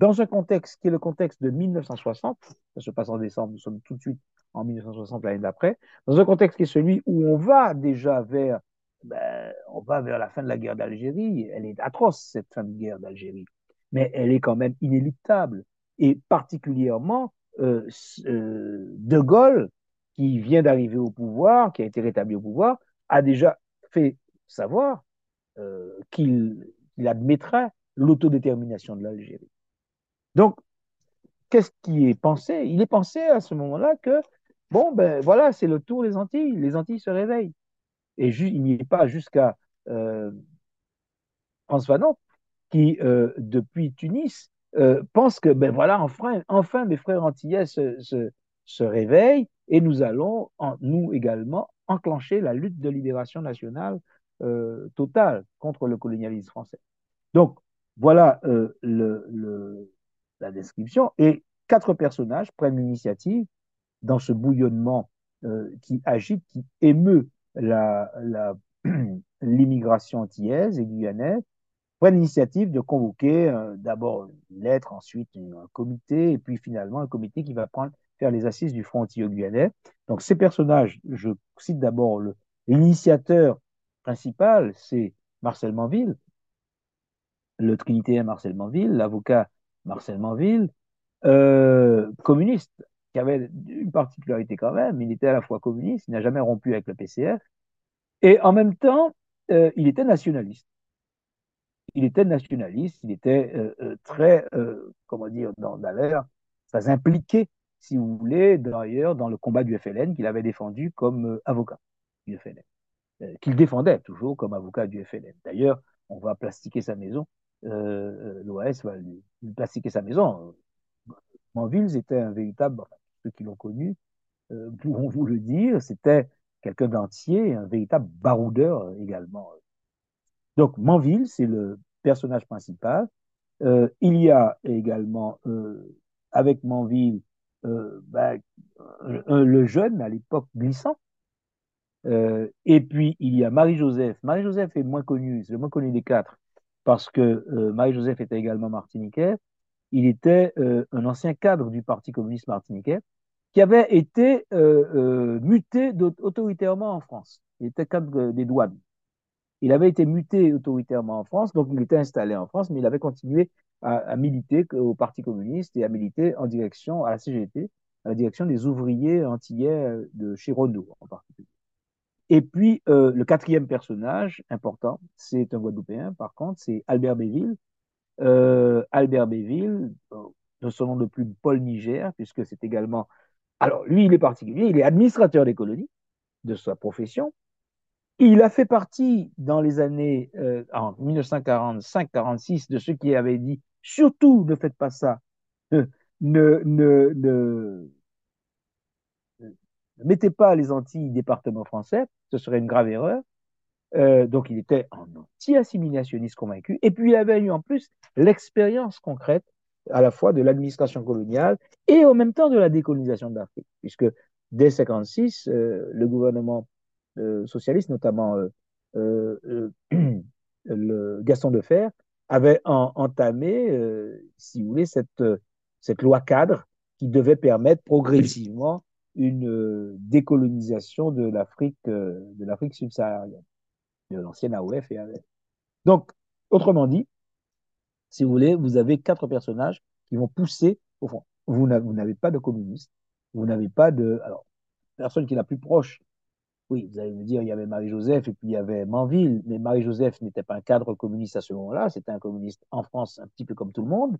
dans un contexte qui est le contexte de 1960, ça se passe en décembre, nous sommes tout de suite en 1960, l'année d'après, dans un contexte qui est celui où on va déjà vers, ben, vers la fin de la guerre d'Algérie. Elle est atroce, cette fin de guerre d'Algérie, mais elle est quand même inéluctable. Et particulièrement, euh, euh, De Gaulle, qui vient d'arriver au pouvoir, qui a été rétabli au pouvoir, a déjà fait savoir euh, qu'il admettrait l'autodétermination de l'Algérie. Donc, qu'est-ce qui est pensé? Il est pensé à ce moment-là que, bon, ben voilà, c'est le tour des Antilles, les Antilles se réveillent. Et il n'y est pas jusqu'à euh, François Fanon, qui, euh, depuis Tunis, euh, pense que, ben voilà, enfin, enfin mes frères antillais se, se, se réveillent et nous allons, nous également, enclencher la lutte de libération nationale euh, totale contre le colonialisme français. Donc, voilà euh, le, le, la description. Et quatre personnages prennent l'initiative dans ce bouillonnement euh, qui agite, qui émeut l'immigration la, antillaise et guyanaise, prennent l'initiative de convoquer euh, d'abord une lettre, ensuite un comité, et puis finalement un comité qui va prendre les assises du Front antillais Donc ces personnages, je cite d'abord l'initiateur principal, c'est Marcel Manville, le trinitéen Marcel Manville, l'avocat Marcel Manville, euh, communiste, qui avait une particularité quand même, il était à la fois communiste, il n'a jamais rompu avec le PCF, et en même temps, euh, il était nationaliste. Il était nationaliste, il était euh, très, comment dire, dans, dans l'air, très impliqué si vous voulez, d'ailleurs, dans le combat du FLN qu'il avait défendu comme euh, avocat du FLN, euh, qu'il défendait toujours comme avocat du FLN. D'ailleurs, on va plastiquer sa maison, euh, l'OAS va lui, plastiquer sa maison. Manville était un véritable, ceux qui l'ont connu euh, pourront vous le dire, c'était quelqu'un d'entier, un véritable baroudeur également. Donc, Manville, c'est le personnage principal. Euh, il y a également, euh, avec Manville, euh, ben, le jeune, à l'époque glissant. Euh, et puis, il y a Marie-Joseph. Marie-Joseph est moins connue, c'est le moins connu des quatre, parce que euh, Marie-Joseph était également martiniquais. Il était un ancien cadre du Parti communiste martiniquais qui avait été muté autoritairement en France. Il était cadre des douanes. Il avait été muté autoritairement en France, donc il était installé en France, mais il avait continué à, militer au Parti communiste et à militer en direction à la CGT, à la direction des ouvriers antillais de chez Renault en particulier. Et puis, euh, le quatrième personnage important, c'est un Guadeloupéen, par contre, c'est Albert Béville. Euh, Albert Béville, de son nom de plume Paul Niger, puisque c'est également... Alors, lui, il est particulier, il est administrateur des colonies de sa profession. Il a fait partie, dans les années euh, en 1945-46, de ceux qui avaient dit surtout ne faites pas ça, ne, ne, ne, mettez pas les Antilles département français, ce serait une grave erreur. Euh, donc il était un anti-assimilationniste convaincu. Et puis il avait eu en plus l'expérience concrète à la fois de l'administration coloniale et en même temps de la décolonisation de l'Afrique, puisque dès 1956, euh, le gouvernement euh, socialiste, notamment le Gaston de Fer, avait en, entamé, si vous voulez, cette, cette loi cadre qui devait permettre progressivement une décolonisation de l'Afrique de l'Afrique subsaharienne, de l'ancienne AOF et AOF. Donc, autrement dit, si vous voulez, vous avez quatre personnages qui vont pousser au fond. Vous n'avez pas de communistes, vous n'avez pas de. Alors, personne qui est la plus proche oui, vous allez me dire, il y avait Marie-Joseph et puis il y avait Manville, mais Marie-Joseph n'était pas un cadre communiste à ce moment-là, c'était un communiste en France un petit peu comme tout le monde.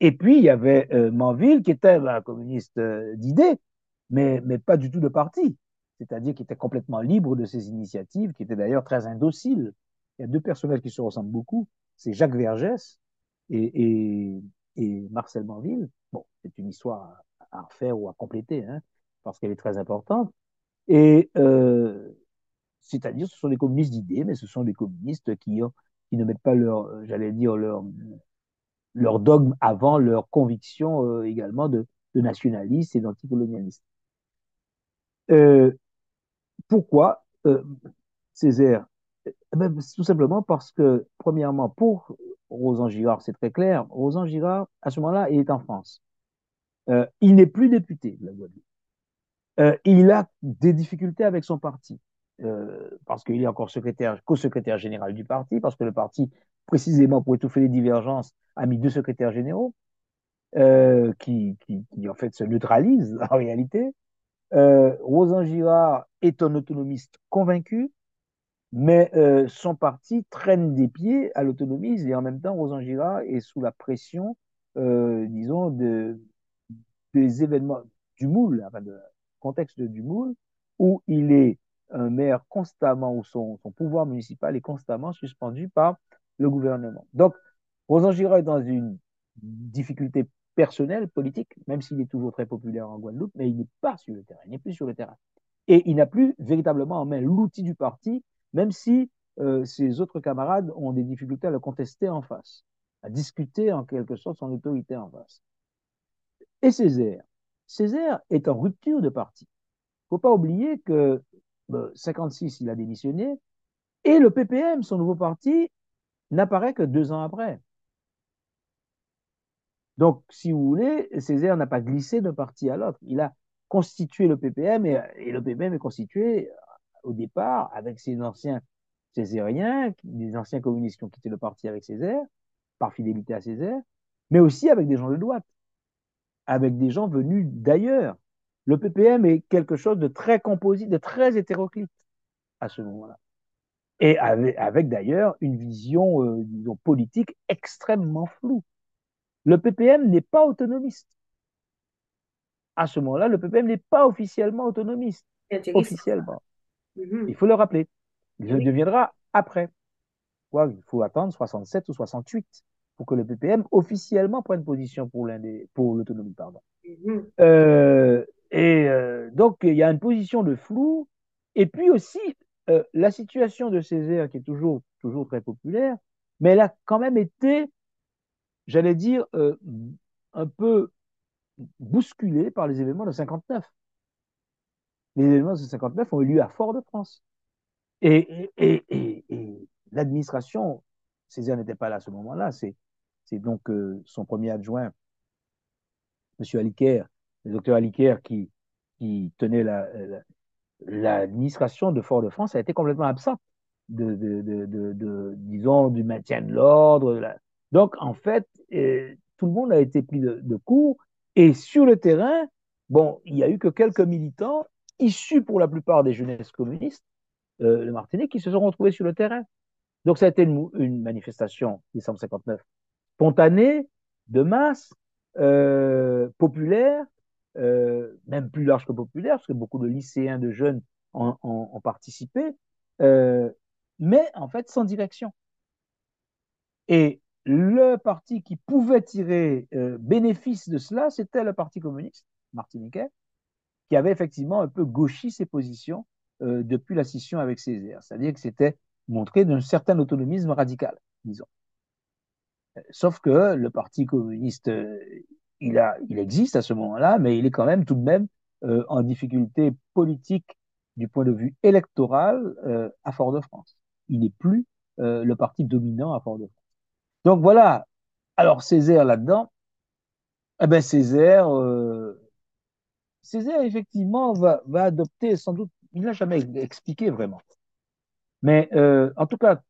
Et puis il y avait euh, Manville qui était un communiste euh, d'idées, mais, mais pas du tout de parti, c'est-à-dire qui était complètement libre de ses initiatives, qui était d'ailleurs très indocile. Il y a deux personnels qui se ressemblent beaucoup, c'est Jacques Vergès et, et, et Marcel Manville. Bon, c'est une histoire à, à refaire ou à compléter, hein, parce qu'elle est très importante. Et euh, c'est-à-dire, ce sont des communistes d'idées, mais ce sont des communistes qui, qui ne mettent pas leur, j'allais dire, leur, leur dogme avant leur conviction euh, également de, de nationalistes et d'anticolonialistes. Euh, pourquoi euh, Césaire? Eh ben, Tout simplement parce que, premièrement, pour Rosan Girard, c'est très clair, Rosan Girard, à ce moment-là, il est en France. Euh, il n'est plus député de la Guadeloupe. Euh, il a des difficultés avec son parti, euh, parce qu'il est encore secrétaire, co-secrétaire général du parti, parce que le parti, précisément pour étouffer les divergences, a mis deux secrétaires généraux, euh, qui, qui, qui, en fait se neutralisent en réalité. Euh, Rosan Girard est un autonomiste convaincu, mais euh, son parti traîne des pieds à l'autonomisme et en même temps, Rosan Girard est sous la pression, euh, disons, de, des événements du moule, enfin de, contexte du moule, où il est un maire constamment, où son, pouvoir municipal est constamment suspendu par le gouvernement. Donc, Rosan est dans une difficulté personnelle, politique, même s'il est toujours très populaire en Guadeloupe, mais il n'est pas sur le terrain, il n'est plus sur le terrain. Et il n'a plus véritablement en main l'outil du parti, même si euh, ses autres camarades ont des difficultés à le contester en face, à discuter en quelque sorte son autorité en face. Et Césaire, Césaire est en rupture de parti. Il ne faut pas oublier que ben, 56, il a démissionné, et le PPM, son nouveau parti, n'apparaît que deux ans après. Donc, si vous voulez, Césaire n'a pas glissé d'un parti à l'autre. Il a constitué le PPM, et, et, le PPM est constitué au départ avec ses anciens césariens, des anciens communistes qui ont quitté le parti avec Césaire, par fidélité à Césaire, mais aussi avec des gens de droite avec des gens venus d'ailleurs. Le PPM est quelque chose de très composite, de très hétéroclite à ce moment-là. Et avec, avec d'ailleurs une vision, euh, disons, politique extrêmement floue. Le PPM n'est pas autonomiste. À ce moment-là, le PPM n'est pas officiellement autonomiste. Officiellement. Mm -hmm. Il faut le rappeler. Il le deviendra après. Il faut attendre 67 ou 68 pour que le PPM officiellement prenne position pour l'autonomie. Mmh. Euh, et euh, donc il y a une position de flou, et puis aussi euh, la situation de Césaire qui est toujours toujours très populaire, mais elle a quand même été, j'allais dire, un peu bousculée par les événements de 59. Les événements de 59 ont eu lieu à Fort-de-France. Et, et, et, et l'administration, Césaire n'était pas là à ce moment-là, c'est c'est donc euh, son premier adjoint, M. Aliker, le docteur Aliker, qui, tenait l'administration la, la, de Fort-de-France, a été complètement absent disons, du maintien de l'ordre. Donc, en fait, euh, tout le monde a été pris de, court. Et sur le terrain, bon, il n'y a eu que quelques militants issus pour la plupart des jeunesses communistes, le Martinique qui se sont retrouvés sur le terrain. Donc ça a été une, manifestation, 1959, spontanée, de masse, euh, populaire, euh, même plus large que populaire, parce que beaucoup de lycéens, de jeunes ont, participé, euh, mais en fait sans direction. Et le parti qui pouvait tirer bénéfice de cela, c'était le Parti communiste martiniquais, qui avait effectivement un peu gauchi ses positions depuis la scission avec Césaire. C'est-à-dire que c'était montré d'un certain autonomisme radical, disons. Sauf que le Parti communiste, euh, il, a, il existe à ce moment-là, mais il est quand même tout de même euh, en difficulté politique du point de vue électoral euh, à Fort-de-France. Il n'est plus euh, le parti dominant à Fort-de-France. Donc voilà. Alors Césaire là-dedans, eh ben Césaire, euh, Césaire effectivement va, va adopter sans doute, il n'a jamais expliqué vraiment. Mais euh, en tout cas,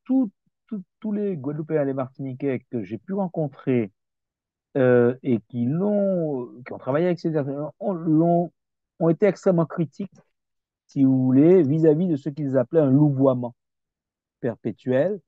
tous les Guadeloupéens et les Martiniquais que j'ai pu rencontrer euh, et qui l'ont, qui ont travaillé avec Césaire, ont, été extrêmement critiques, si vous voulez, vis-à-vis -vis de ce qu'ils appelaient un louvoiement perpétuel.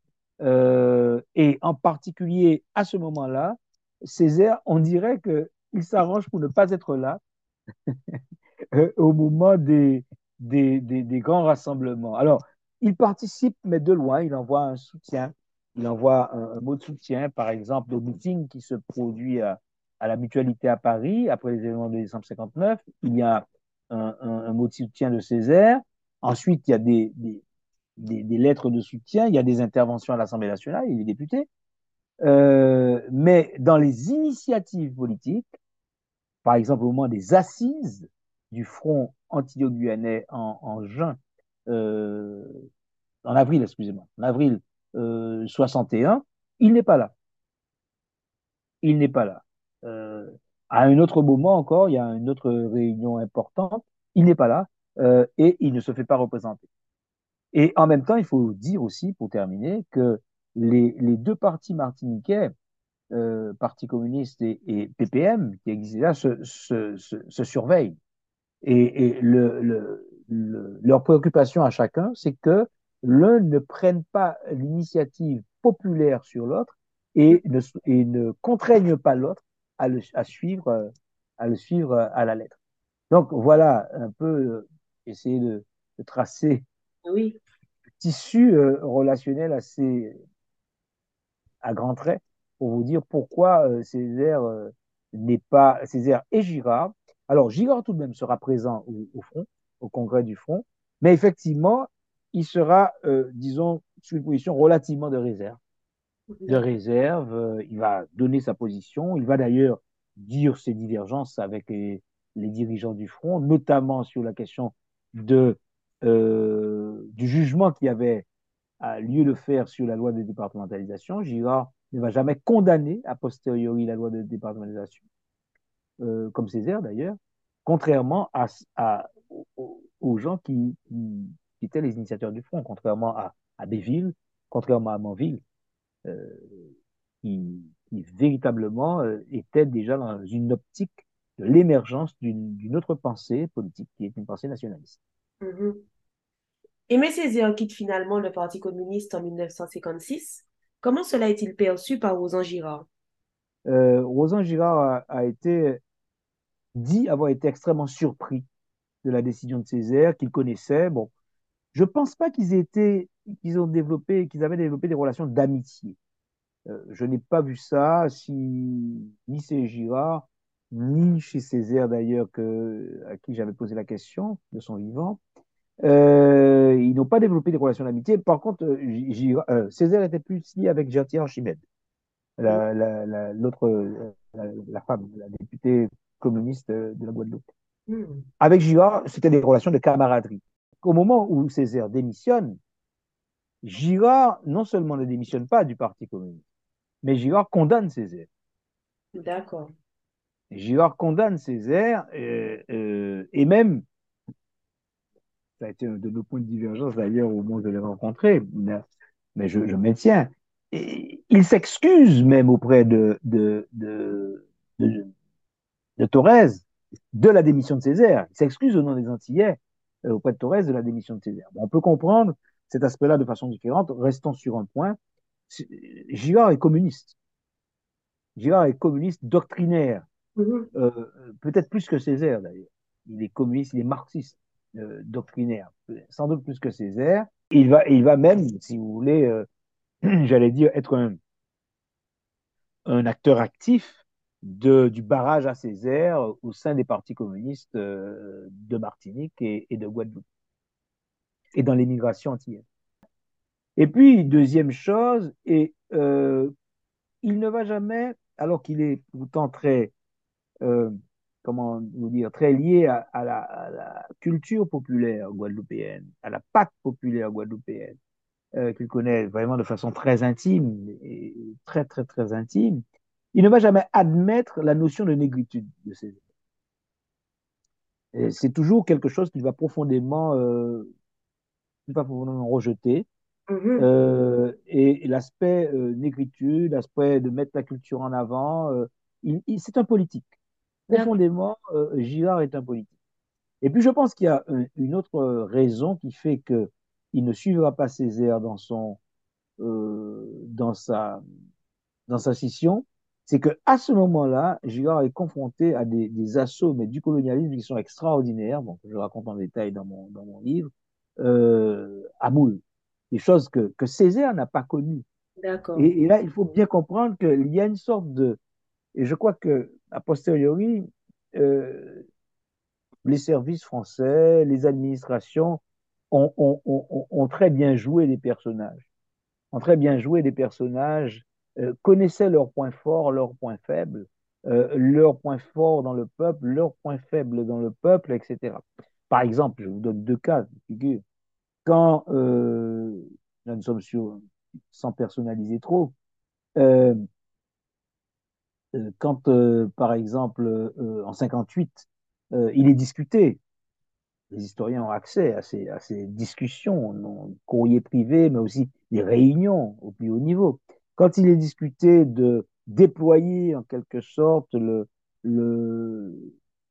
Euh, et en particulier, à ce moment-là, Césaire, on dirait qu'il s'arrange pour ne pas être là au moment des, des, des, des, grands rassemblements. Alors, il participe, mais de loin, il envoie un soutien, il envoie un, mot de soutien, par exemple, au meeting qui se produit à, la mutualité à Paris, après les événements de décembre 59. Il y a un, mot de soutien de Césaire. Ensuite, il y a des, lettres de soutien, il y a des interventions à l'Assemblée nationale, il est député. Euh, mais dans les initiatives politiques, par exemple au moment des assises du Front anti-guyanais en, en, juin, en avril, excusez-moi, en avril euh, 61, il n'est pas là. Il n'est pas là. Euh, à un autre moment encore, il y a une autre réunion importante, il n'est pas là euh, et il ne se fait pas représenter. Et en même temps, il faut dire aussi, pour terminer, que les, deux partis martiniquais, euh, Parti communiste et, PPM, qui existaient là, se, surveillent. Et, le, le, leur préoccupation à chacun, c'est que l'un ne prenne pas l'initiative populaire sur l'autre et ne, et ne contraigne pas l'autre à, le, à, suivre, à le suivre à la lettre. Donc voilà un peu euh, essayer de, de tracer oui. tissu euh, relationnel assez à grands traits pour vous dire pourquoi euh, Césaire euh, n'est pas Césaire et Girard. Alors Girard tout de même sera présent au, au front, au congrès du front, mais effectivement, il sera, euh, disons, sur une position relativement de réserve. De réserve, il va donner sa position, il va d'ailleurs dire ses divergences avec les, les dirigeants du front, notamment sur la question de euh, du jugement qui avait lieu de faire sur la loi de départementalisation. Girard ne va jamais condamner a posteriori la loi de départementalisation, euh, comme Césaire d'ailleurs, contrairement à, à, aux gens qui, qui, qui, étaient les initiateurs du front, contrairement à, à Béville, contrairement à Manville, euh, qui, qui, véritablement euh, étaient déjà dans une optique de l'émergence d'une autre pensée politique, qui est une pensée nationaliste. Mm -hmm. Aimé Césaire quitte finalement le Parti communiste en 1956. Comment cela est-il perçu par Rosan Girard? Euh, Rosan Girard a, a, été dit avoir été extrêmement surpris de la décision de Césaire, qu'il connaissait. Bon, je pense pas qu'ils aient été, qu'ils ont développé, qu'ils avaient développé des relations d'amitié. Euh, je n'ai pas vu ça, si ni chez Girard, ni chez Césaire d'ailleurs, que, à qui j'avais posé la question de son vivant. Euh, ils n'ont pas développé des relations d'amitié. Par contre, euh, Césaire était plus lié avec Gertier Archimède, la, la, la, l'autre, la, la, femme, la députée communiste de la Guadeloupe. Avec Girard, c'était des relations de camaraderie. Au moment où Césaire démissionne, Girard non seulement ne démissionne pas du Parti communiste, mais Girard condamne Césaire. D'accord. Girard condamne Césaire euh, euh, et même ça a été un de nos points de divergence d'ailleurs au moment où je l'ai rencontré, mais, mais je, je, maintiens. Et il s'excuse même auprès de, de, de, de, de Torres de la démission de Césaire. Il s'excuse au nom des Antillais auprès de Torres de la démission de Césaire. on peut comprendre cet aspect-là de façon différente. Restons sur un point. Girard est communiste. Girard est communiste doctrinaire, mm-hmm. euh, peut-être plus que Césaire d'ailleurs. Il est communiste, il est marxiste euh, doctrinaire, sans doute plus que Césaire. Il va, il va même, si vous voulez, euh, j'allais dire, être un, un acteur actif de, du barrage à Césaire au sein des partis communistes de Martinique et, de Guadeloupe et dans l'émigration entière. Et puis, deuxième chose, et, euh, il ne va jamais, alors qu'il est pourtant très, euh, comment vous dire, très lié à, à, la, à, la, culture populaire guadeloupéenne, à la pâte populaire guadeloupéenne, euh, qu'il connaît vraiment de façon très intime, et très, très, très intime, il ne va jamais admettre la notion de négritude de ces c'est toujours quelque chose qu'il va profondément euh, pas profondément rejeté. Mm-hmm. Euh, et, l'aspect euh, négritude, l'aspect de mettre la culture en avant, euh, c'est un politique. Profondément, Girard est un politique. Et puis je pense qu'il y a une autre raison qui fait que il ne suivra pas Césaire dans son dans sa dans sa scission, c'est que à ce moment-là, Girard est confronté à des, des assauts mais du colonialisme qui sont extraordinaires. Bon, je raconte en détail dans mon dans mon livre euh, à Moule, des choses que, que Césaire n'a pas connues. Et, et, là, il faut bien comprendre qu'il y a une sorte de... Et je crois que, a posteriori, euh, les services français, les administrations ont, ont, ont, ont, très bien joué les personnages. Ont très bien joué des personnages, euh, connaissaient leurs points forts, leurs points faibles, euh, leurs points forts dans le peuple, leurs points faibles dans le peuple, etc. Par exemple, je vous donne deux cas de figure. Quand, euh, nous sommes sur, sans personnaliser trop, euh, euh quand, par exemple, en 58, il est discuté, les historiens ont accès à ces, à ces discussions, courriers privés, mais aussi des réunions au plus haut niveau. Quand il est discuté de déployer en quelque sorte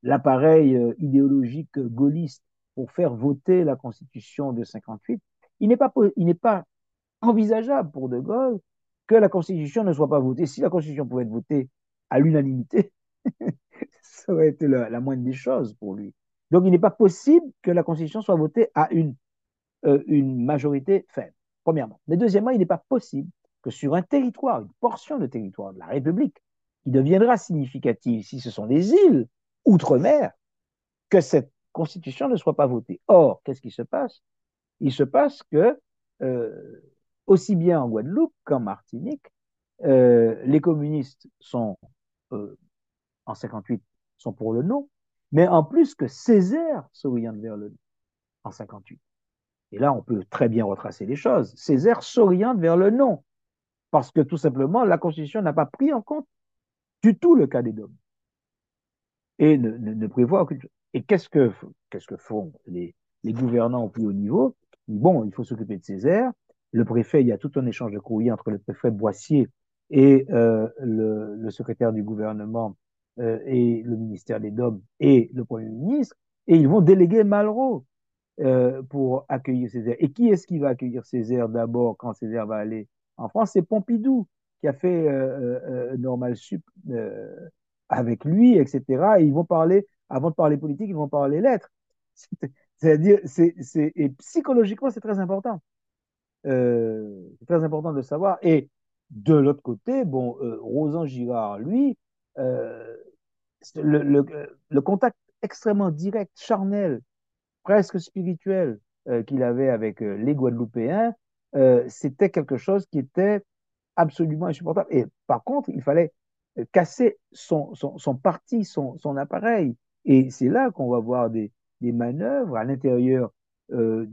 l'appareil euh, idéologique gaulliste pour faire voter la Constitution de 58, il n'est pas, envisageable pour De Gaulle que la Constitution ne soit pas votée. Si la Constitution pouvait être votée à l'unanimité, ça aurait été la, moindre des choses pour lui. Donc il n'est pas possible que la Constitution soit votée à une, euh, une majorité faible, premièrement. Mais deuxièmement, il n'est pas possible que sur un territoire, une portion de territoire de la République, qui deviendra significative si ce sont des îles outre-mer que cette constitution ne soit pas votée. Or, qu'est-ce qui se passe? Il se passe que, euh, aussi bien en Guadeloupe qu'en Martinique, euh, les communistes sont, euh, en 58, sont pour le non, mais en plus que Césaire s'oriente vers le non, en 58. Et là, on peut très bien retracer les choses. Césaire s'oriente vers le non, parce que tout simplement, la Constitution n'a pas pris en compte du tout le cas des dômes et ne, prévoit aucune chose. Et qu'est-ce que, que font les, les gouvernants au plus haut niveau? Bon, il faut s'occuper de Césaire. Le préfet, il y a tout un échange de courrier entre le préfet Boissier et euh, le, secrétaire du gouvernement euh, et le ministère des Dômes et le Premier ministre, et ils vont déléguer Malraux euh, pour accueillir Césaire. Et qui est-ce qui va accueillir Césaire d'abord quand Césaire va aller en France C'est Pompidou qui a fait euh, euh, Normal Sup avec lui, etc. Et ils vont parler, avant de parler politique, ils vont parler lettres. C'est-à-dire, c'est, et psychologiquement, c'est très important. Euh, c'est très important de savoir. Et de l'autre côté, bon, euh, Rosan Girard, lui, euh, le, le, le, contact extrêmement direct, charnel, presque spirituel euh, qu'il avait avec euh, les Guadeloupéens, euh, c'était quelque chose qui était absolument insupportable. Et par contre, il fallait casser son, son, parti, son, son, appareil. Et c'est là qu'on va voir des, des manœuvres à l'intérieur euh,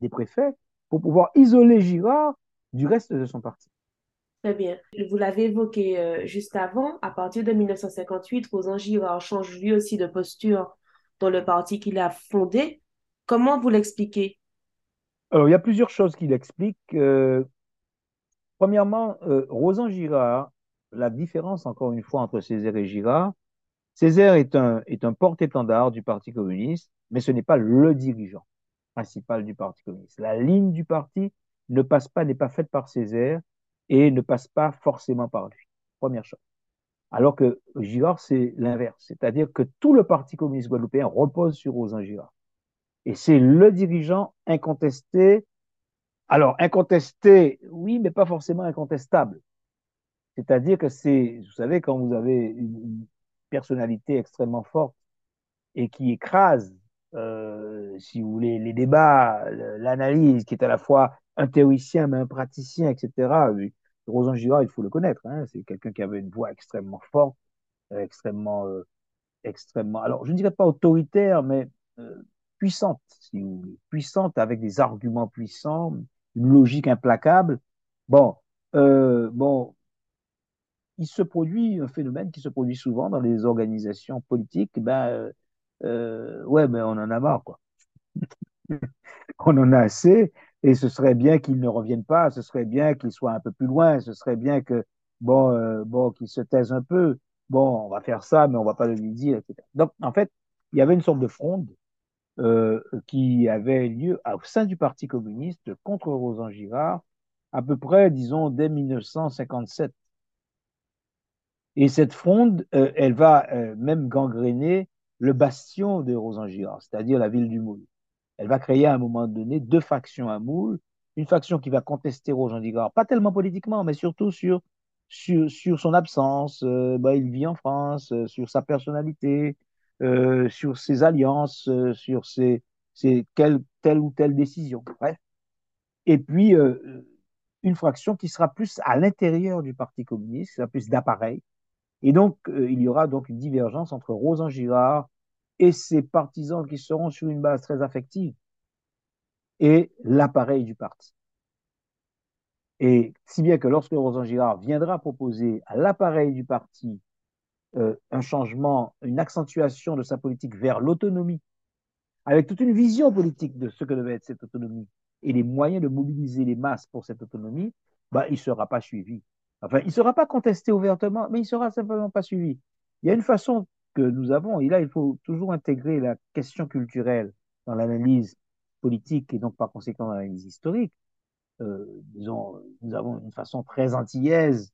des préfets pour pouvoir isoler Girard du reste de son parti. Très bien. Vous l'avez évoqué euh, juste avant, à partir de 1958, Rosan Girard change lui aussi de posture dans le parti qu'il a fondé. Comment vous l'expliquez? Alors, il y a plusieurs choses qui l'expliquent. Euh, premièrement, euh, Rosan Girard la différence, encore une fois, entre Césaire et Girard, Césaire est un, est un porte-étendard du Parti communiste, mais ce n'est pas le dirigeant principal du Parti communiste. La ligne du parti ne passe pas, n'est pas faite par Césaire et ne passe pas forcément par lui. Première chose. Alors que Girard, c'est l'inverse. C'est-à-dire que tout le Parti communiste guadeloupéen repose sur Rosan Girard. Et c'est le dirigeant incontesté. Alors, incontesté, oui, mais pas forcément incontestable. C'est-à-dire que c'est, vous savez, quand vous avez une personnalité extrêmement forte et qui écrase, euh, si vous voulez, les débats, l'analyse, qui est à la fois un théoricien mais un praticien, etc. Rosan Girard, il faut le connaître. Hein, c'est quelqu'un qui avait une voix extrêmement forte, euh, extrêmement, euh, extrêmement. Alors, je ne dirais pas autoritaire, mais puissante, si vous voulez, puissante avec des arguments puissants, une logique implacable. Bon, euh, bon, il se produit un phénomène qui se produit souvent dans les organisations politiques. Ben, euh, ouais, mais on en a marre, quoi. on en a assez, et ce serait bien qu'il ne revienne pas, ce serait bien qu'il soit un peu plus loin, ce serait bien que, bon, euh, bon, qu'il se taise un peu. Bon, on va faire ça, mais on va pas le lui dire, etc. Donc, en fait, il y avait une sorte de fronde euh, qui avait lieu au sein du Parti communiste contre Rosan Girard, à peu près, disons, dès 1957. Et cette fronde, euh, elle va euh, même gangréner le bastion de Rosan Girard, c'est-à-dire la ville du Moule. Elle va créer à un moment donné deux factions à Moule, une faction qui va contester Rosan Girard, pas tellement politiquement, mais surtout sur, sur, sur son absence. Euh, bah, il vit en France, sur sa personnalité, euh, sur ses alliances, euh, sur ses, ses telle ou telle décision. Bref. Et puis, euh, une fraction qui sera plus à l'intérieur du Parti communiste, qui sera plus d'appareil. Et donc, euh, il y aura donc une divergence entre Rosan Girard et ses partisans qui seront sur une base très affective et l'appareil du parti. Et si bien que lorsque Rosan Girard viendra proposer à l'appareil du parti euh, un changement, une accentuation de sa politique vers l'autonomie, avec toute une vision politique de ce que devait être cette autonomie et les moyens de mobiliser les masses pour cette autonomie, bah, il ne sera pas suivi. Enfin, il ne sera pas contesté ouvertement, mais il ne sera simplement pas suivi. Il y a une façon que nous avons, et là, il faut toujours intégrer la question culturelle dans l'analyse politique et donc par conséquent dans l'analyse historique. Euh, disons, nous avons une façon très antillaise.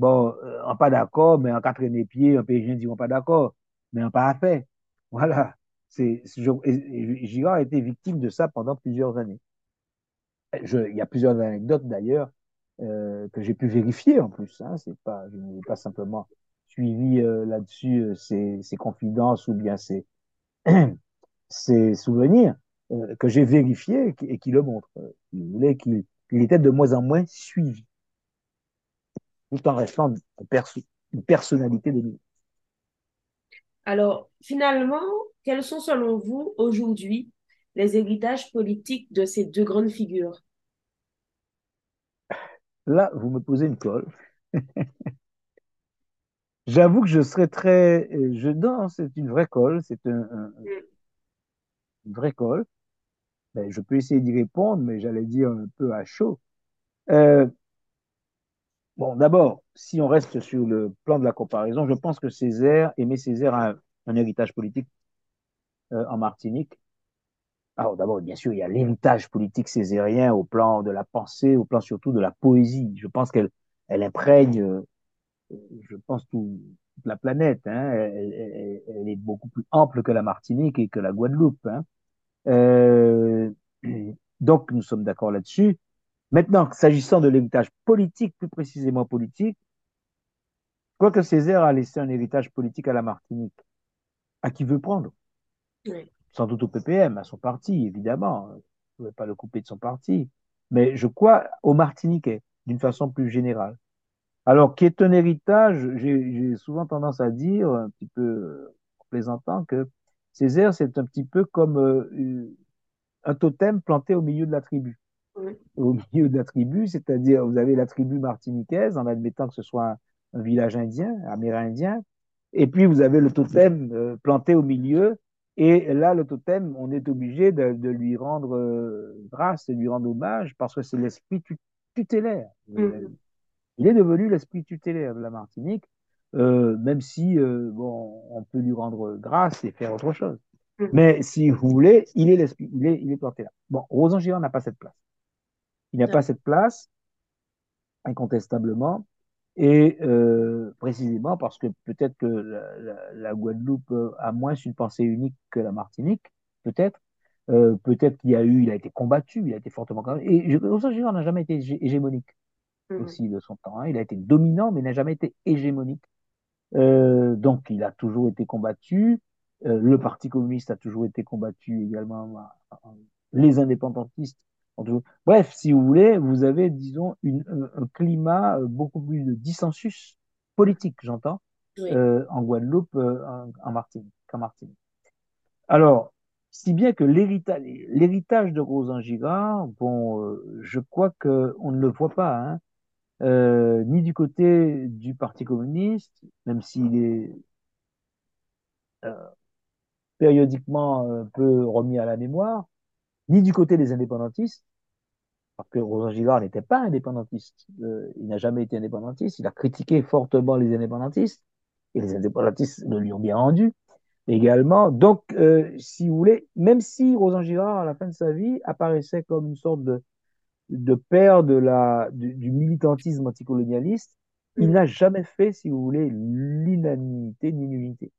Bon, euh, on pas d'accord, mais en quatre pieds, un pays dit on pas d'accord, mais on pas fait. Voilà. C'est, Girard a été victime de ça pendant plusieurs années. Je, il y a plusieurs anecdotes d'ailleurs euh, que j'ai pu vérifier en plus. Hein, c'est pas, je n'ai pas simplement suivi euh, là-dessus euh, ses, ses, confidences ou bien ses, ses souvenirs euh, que j'ai vérifiés et qui, le montrent. Il voulait qu'il il était de moins en moins suivi, tout en restant une, perso une personnalité de lui. Alors, finalement, quels sont selon vous aujourd'hui les héritages politiques de ces deux grandes figures? Là, vous me posez une colle. J'avoue que je serais très. Je, non, c'est une vraie colle, c'est un, un, une vraie colle. Ben, je peux essayer d'y répondre, mais j'allais dire un peu à chaud. Euh, bon, d'abord, si on reste sur le plan de la comparaison, je pense que Césaire, Aimé Césaire a un, héritage politique euh, en Martinique. Alors d'abord, bien sûr, il y a l'héritage politique césarien au plan de la pensée, au plan surtout de la poésie. Je pense qu'elle elle imprègne, euh, je pense, tout, toute la planète. Hein. Elle, est beaucoup plus ample que la Martinique et que la Guadeloupe. Hein. Euh, donc, nous sommes d'accord là-dessus. Maintenant, s'agissant de l'héritage politique, plus précisément politique, je crois que Césaire a laissé un héritage politique à la Martinique. À qui veut prendre? Oui. Sans doute au PPM, à son parti, évidemment. Je ne pouvais pas le couper de son parti. Mais je crois aux Martiniquais, d'une façon plus générale. Alors, qui est un héritage, j'ai souvent tendance à dire, un petit peu en plaisantant, que Césaire, c'est un petit peu comme euh, un totem planté au milieu de la tribu. Oui. Au milieu de la tribu, c'est-à-dire vous avez la tribu martiniquaise, en admettant que ce soit un, un village indien, amérindien, et puis vous avez le totem euh, planté au milieu, et là, le totem, on est obligé de, de lui rendre euh, grâce, de lui rendre hommage, parce que c'est l'esprit tutélaire. Mm. Il est devenu l'esprit tutélaire de la Martinique. même si bon, on peut lui rendre grâce et faire autre chose. Mhm. Mais si vous voulez, il est, l'esprit- il est, il est planté là. Bon, Rosan Girard n'a pas cette place. Il n'a pas cette place, incontestablement, et euh, précisément parce que peut-être que la, la- la Guadeloupe euh, a moins une pensée unique que la Martinique, peut-être. Euh, peut-être qu'il y a eu, il a été combattu, il a été fortement combattu. Et je- Girard n'a jamais été hégé- hégémonique Mhm. aussi de son temps. hein. Il a été dominant, mais n'a jamais été hégémonique. Euh, donc, il a toujours été combattu. Euh, le Parti communiste a toujours été combattu également. Les indépendantistes ont toujours... Bref, si vous voulez, vous avez, disons, une, un, climat euh, beaucoup plus de dissensus politique, j'entends, Oui. euh, en Guadeloupe, euh, en, en Martinique, qu'en Martinique. Alors, si bien que l'héritage, de Rosan Girard, bon, euh, je crois que on ne le voit pas, hein, euh, ni du côté du Parti communiste, même s'il est euh, périodiquement un peu remis à la mémoire, ni du côté des indépendantistes, parce que Rosan Girard n'était pas indépendantiste. Euh, il n'a jamais été indépendantiste. Il a critiqué fortement les indépendantistes, et les indépendantistes le lui ont bien rendu également. Donc, euh, si vous voulez, même si Rosan Girard, à la fin de sa vie, apparaissait comme une sorte de, de père de la, du, du militantisme anticolonialiste, il Mhm. n'a jamais fait, si vous voulez, l'unanimité ni l'unité.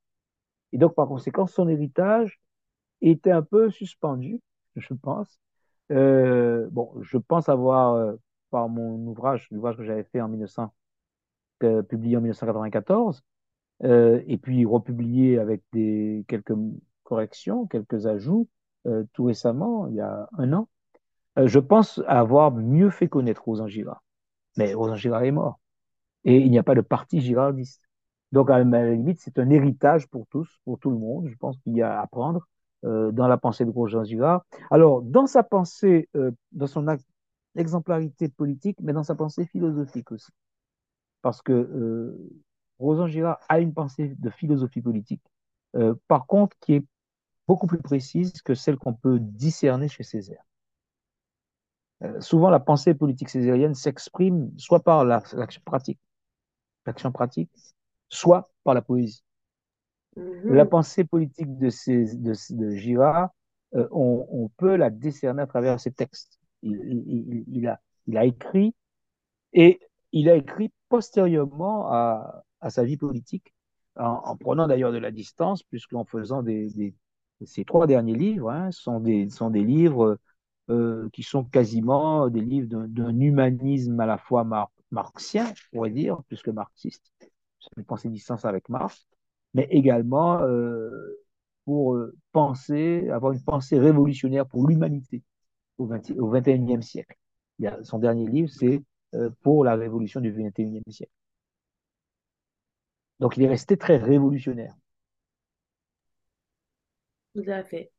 Et donc, par conséquent, son héritage était un peu suspendu, je pense. Euh, bon, je pense avoir, euh, par mon ouvrage, l'ouvrage que j'avais fait en 1900, euh, publié en 1994, euh, et puis republié avec des, quelques corrections, quelques ajouts, tout récemment, il y a un an, je pense avoir mieux fait connaître Rosan Girard. Mais Rosan Girard est mort. Et il n'y a pas de parti girardiste. Donc, à la limite, c'est un héritage pour tous, pour tout le monde. Je pense qu'il y a à apprendre dans la pensée de Rosan Girard. Alors, dans sa pensée, euh, dans son exemplarité politique, mais dans sa pensée philosophique aussi. Parce que euh, Rosan Girard a une pensée de philosophie politique, euh, par contre, qui est beaucoup plus précise que celle qu'on peut discerner chez Césaire. Euh, souvent, la pensée politique césarienne s'exprime soit par la- l'action pratique, l'action pratique, soit par la poésie. Mhm. La pensée politique de, ces, Girard, euh, on, peut la décerner à travers ses textes. Il, a, écrit et il a écrit postérieurement à, sa vie politique, en, en prenant d'ailleurs de la distance, puisqu'en faisant des, ces trois derniers livres hein, sont, des, livres euh, qui sont quasiment des livres d'un- humanisme à la fois mar- marxien, on pourrait dire, plus que marxiste, c'est une pensée distance avec Marx, mais également euh, pour euh, penser, avoir une pensée révolutionnaire pour l'humanité au, 20 au 21e siècle. Son dernier livre, c'est euh, pour la révolution du 21e siècle. Donc il est resté très révolutionnaire. Tout à fait.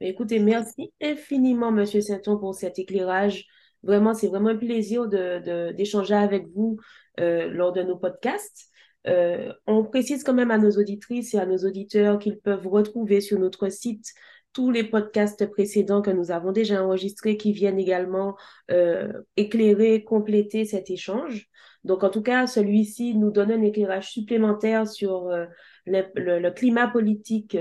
Écoutez, merci infiniment, Monsieur Sainton, pour cet éclairage. Vraiment, c'est vraiment un plaisir d'échanger avec vous lors de nos podcasts. Euh, on précise quand même à nos auditrices et à nos auditeurs qu'ils peuvent retrouver sur notre site tous les podcasts précédents que nous avons déjà enregistrés qui viennent également euh, éclairer, compléter cet échange. Donc, en tout cas, celui-ci nous donne un éclairage supplémentaire sur euh, le, climat politique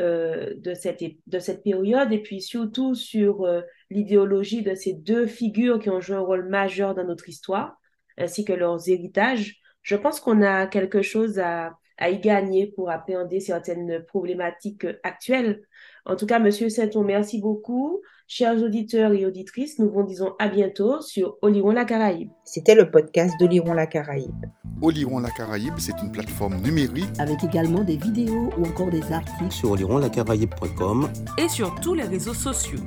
de cette, période et puis surtout sur l'idéologie de ces deux figures qui ont joué un rôle majeur dans notre histoire, ainsi que leurs héritages. Je pense qu'on a quelque chose à, à y gagner pour appréhender certaines problématiques actuelles. En tout cas, Monsieur Sainton, merci beaucoup. Chers auditeurs et auditrices, nous vous disons à bientôt sur Oliron la Caraïbe. C'était le podcast d'Oliron la Caraïbe. Oliron la Caraïbe, c'est une plateforme numérique avec également des vidéos ou encore des articles. sur olironlacaraïbe.com Et sur tous les réseaux sociaux.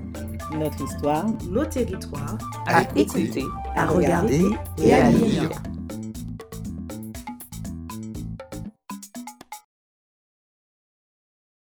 Notre histoire Nos territoires. À écouter, écouter. à regarder et à lire. lire.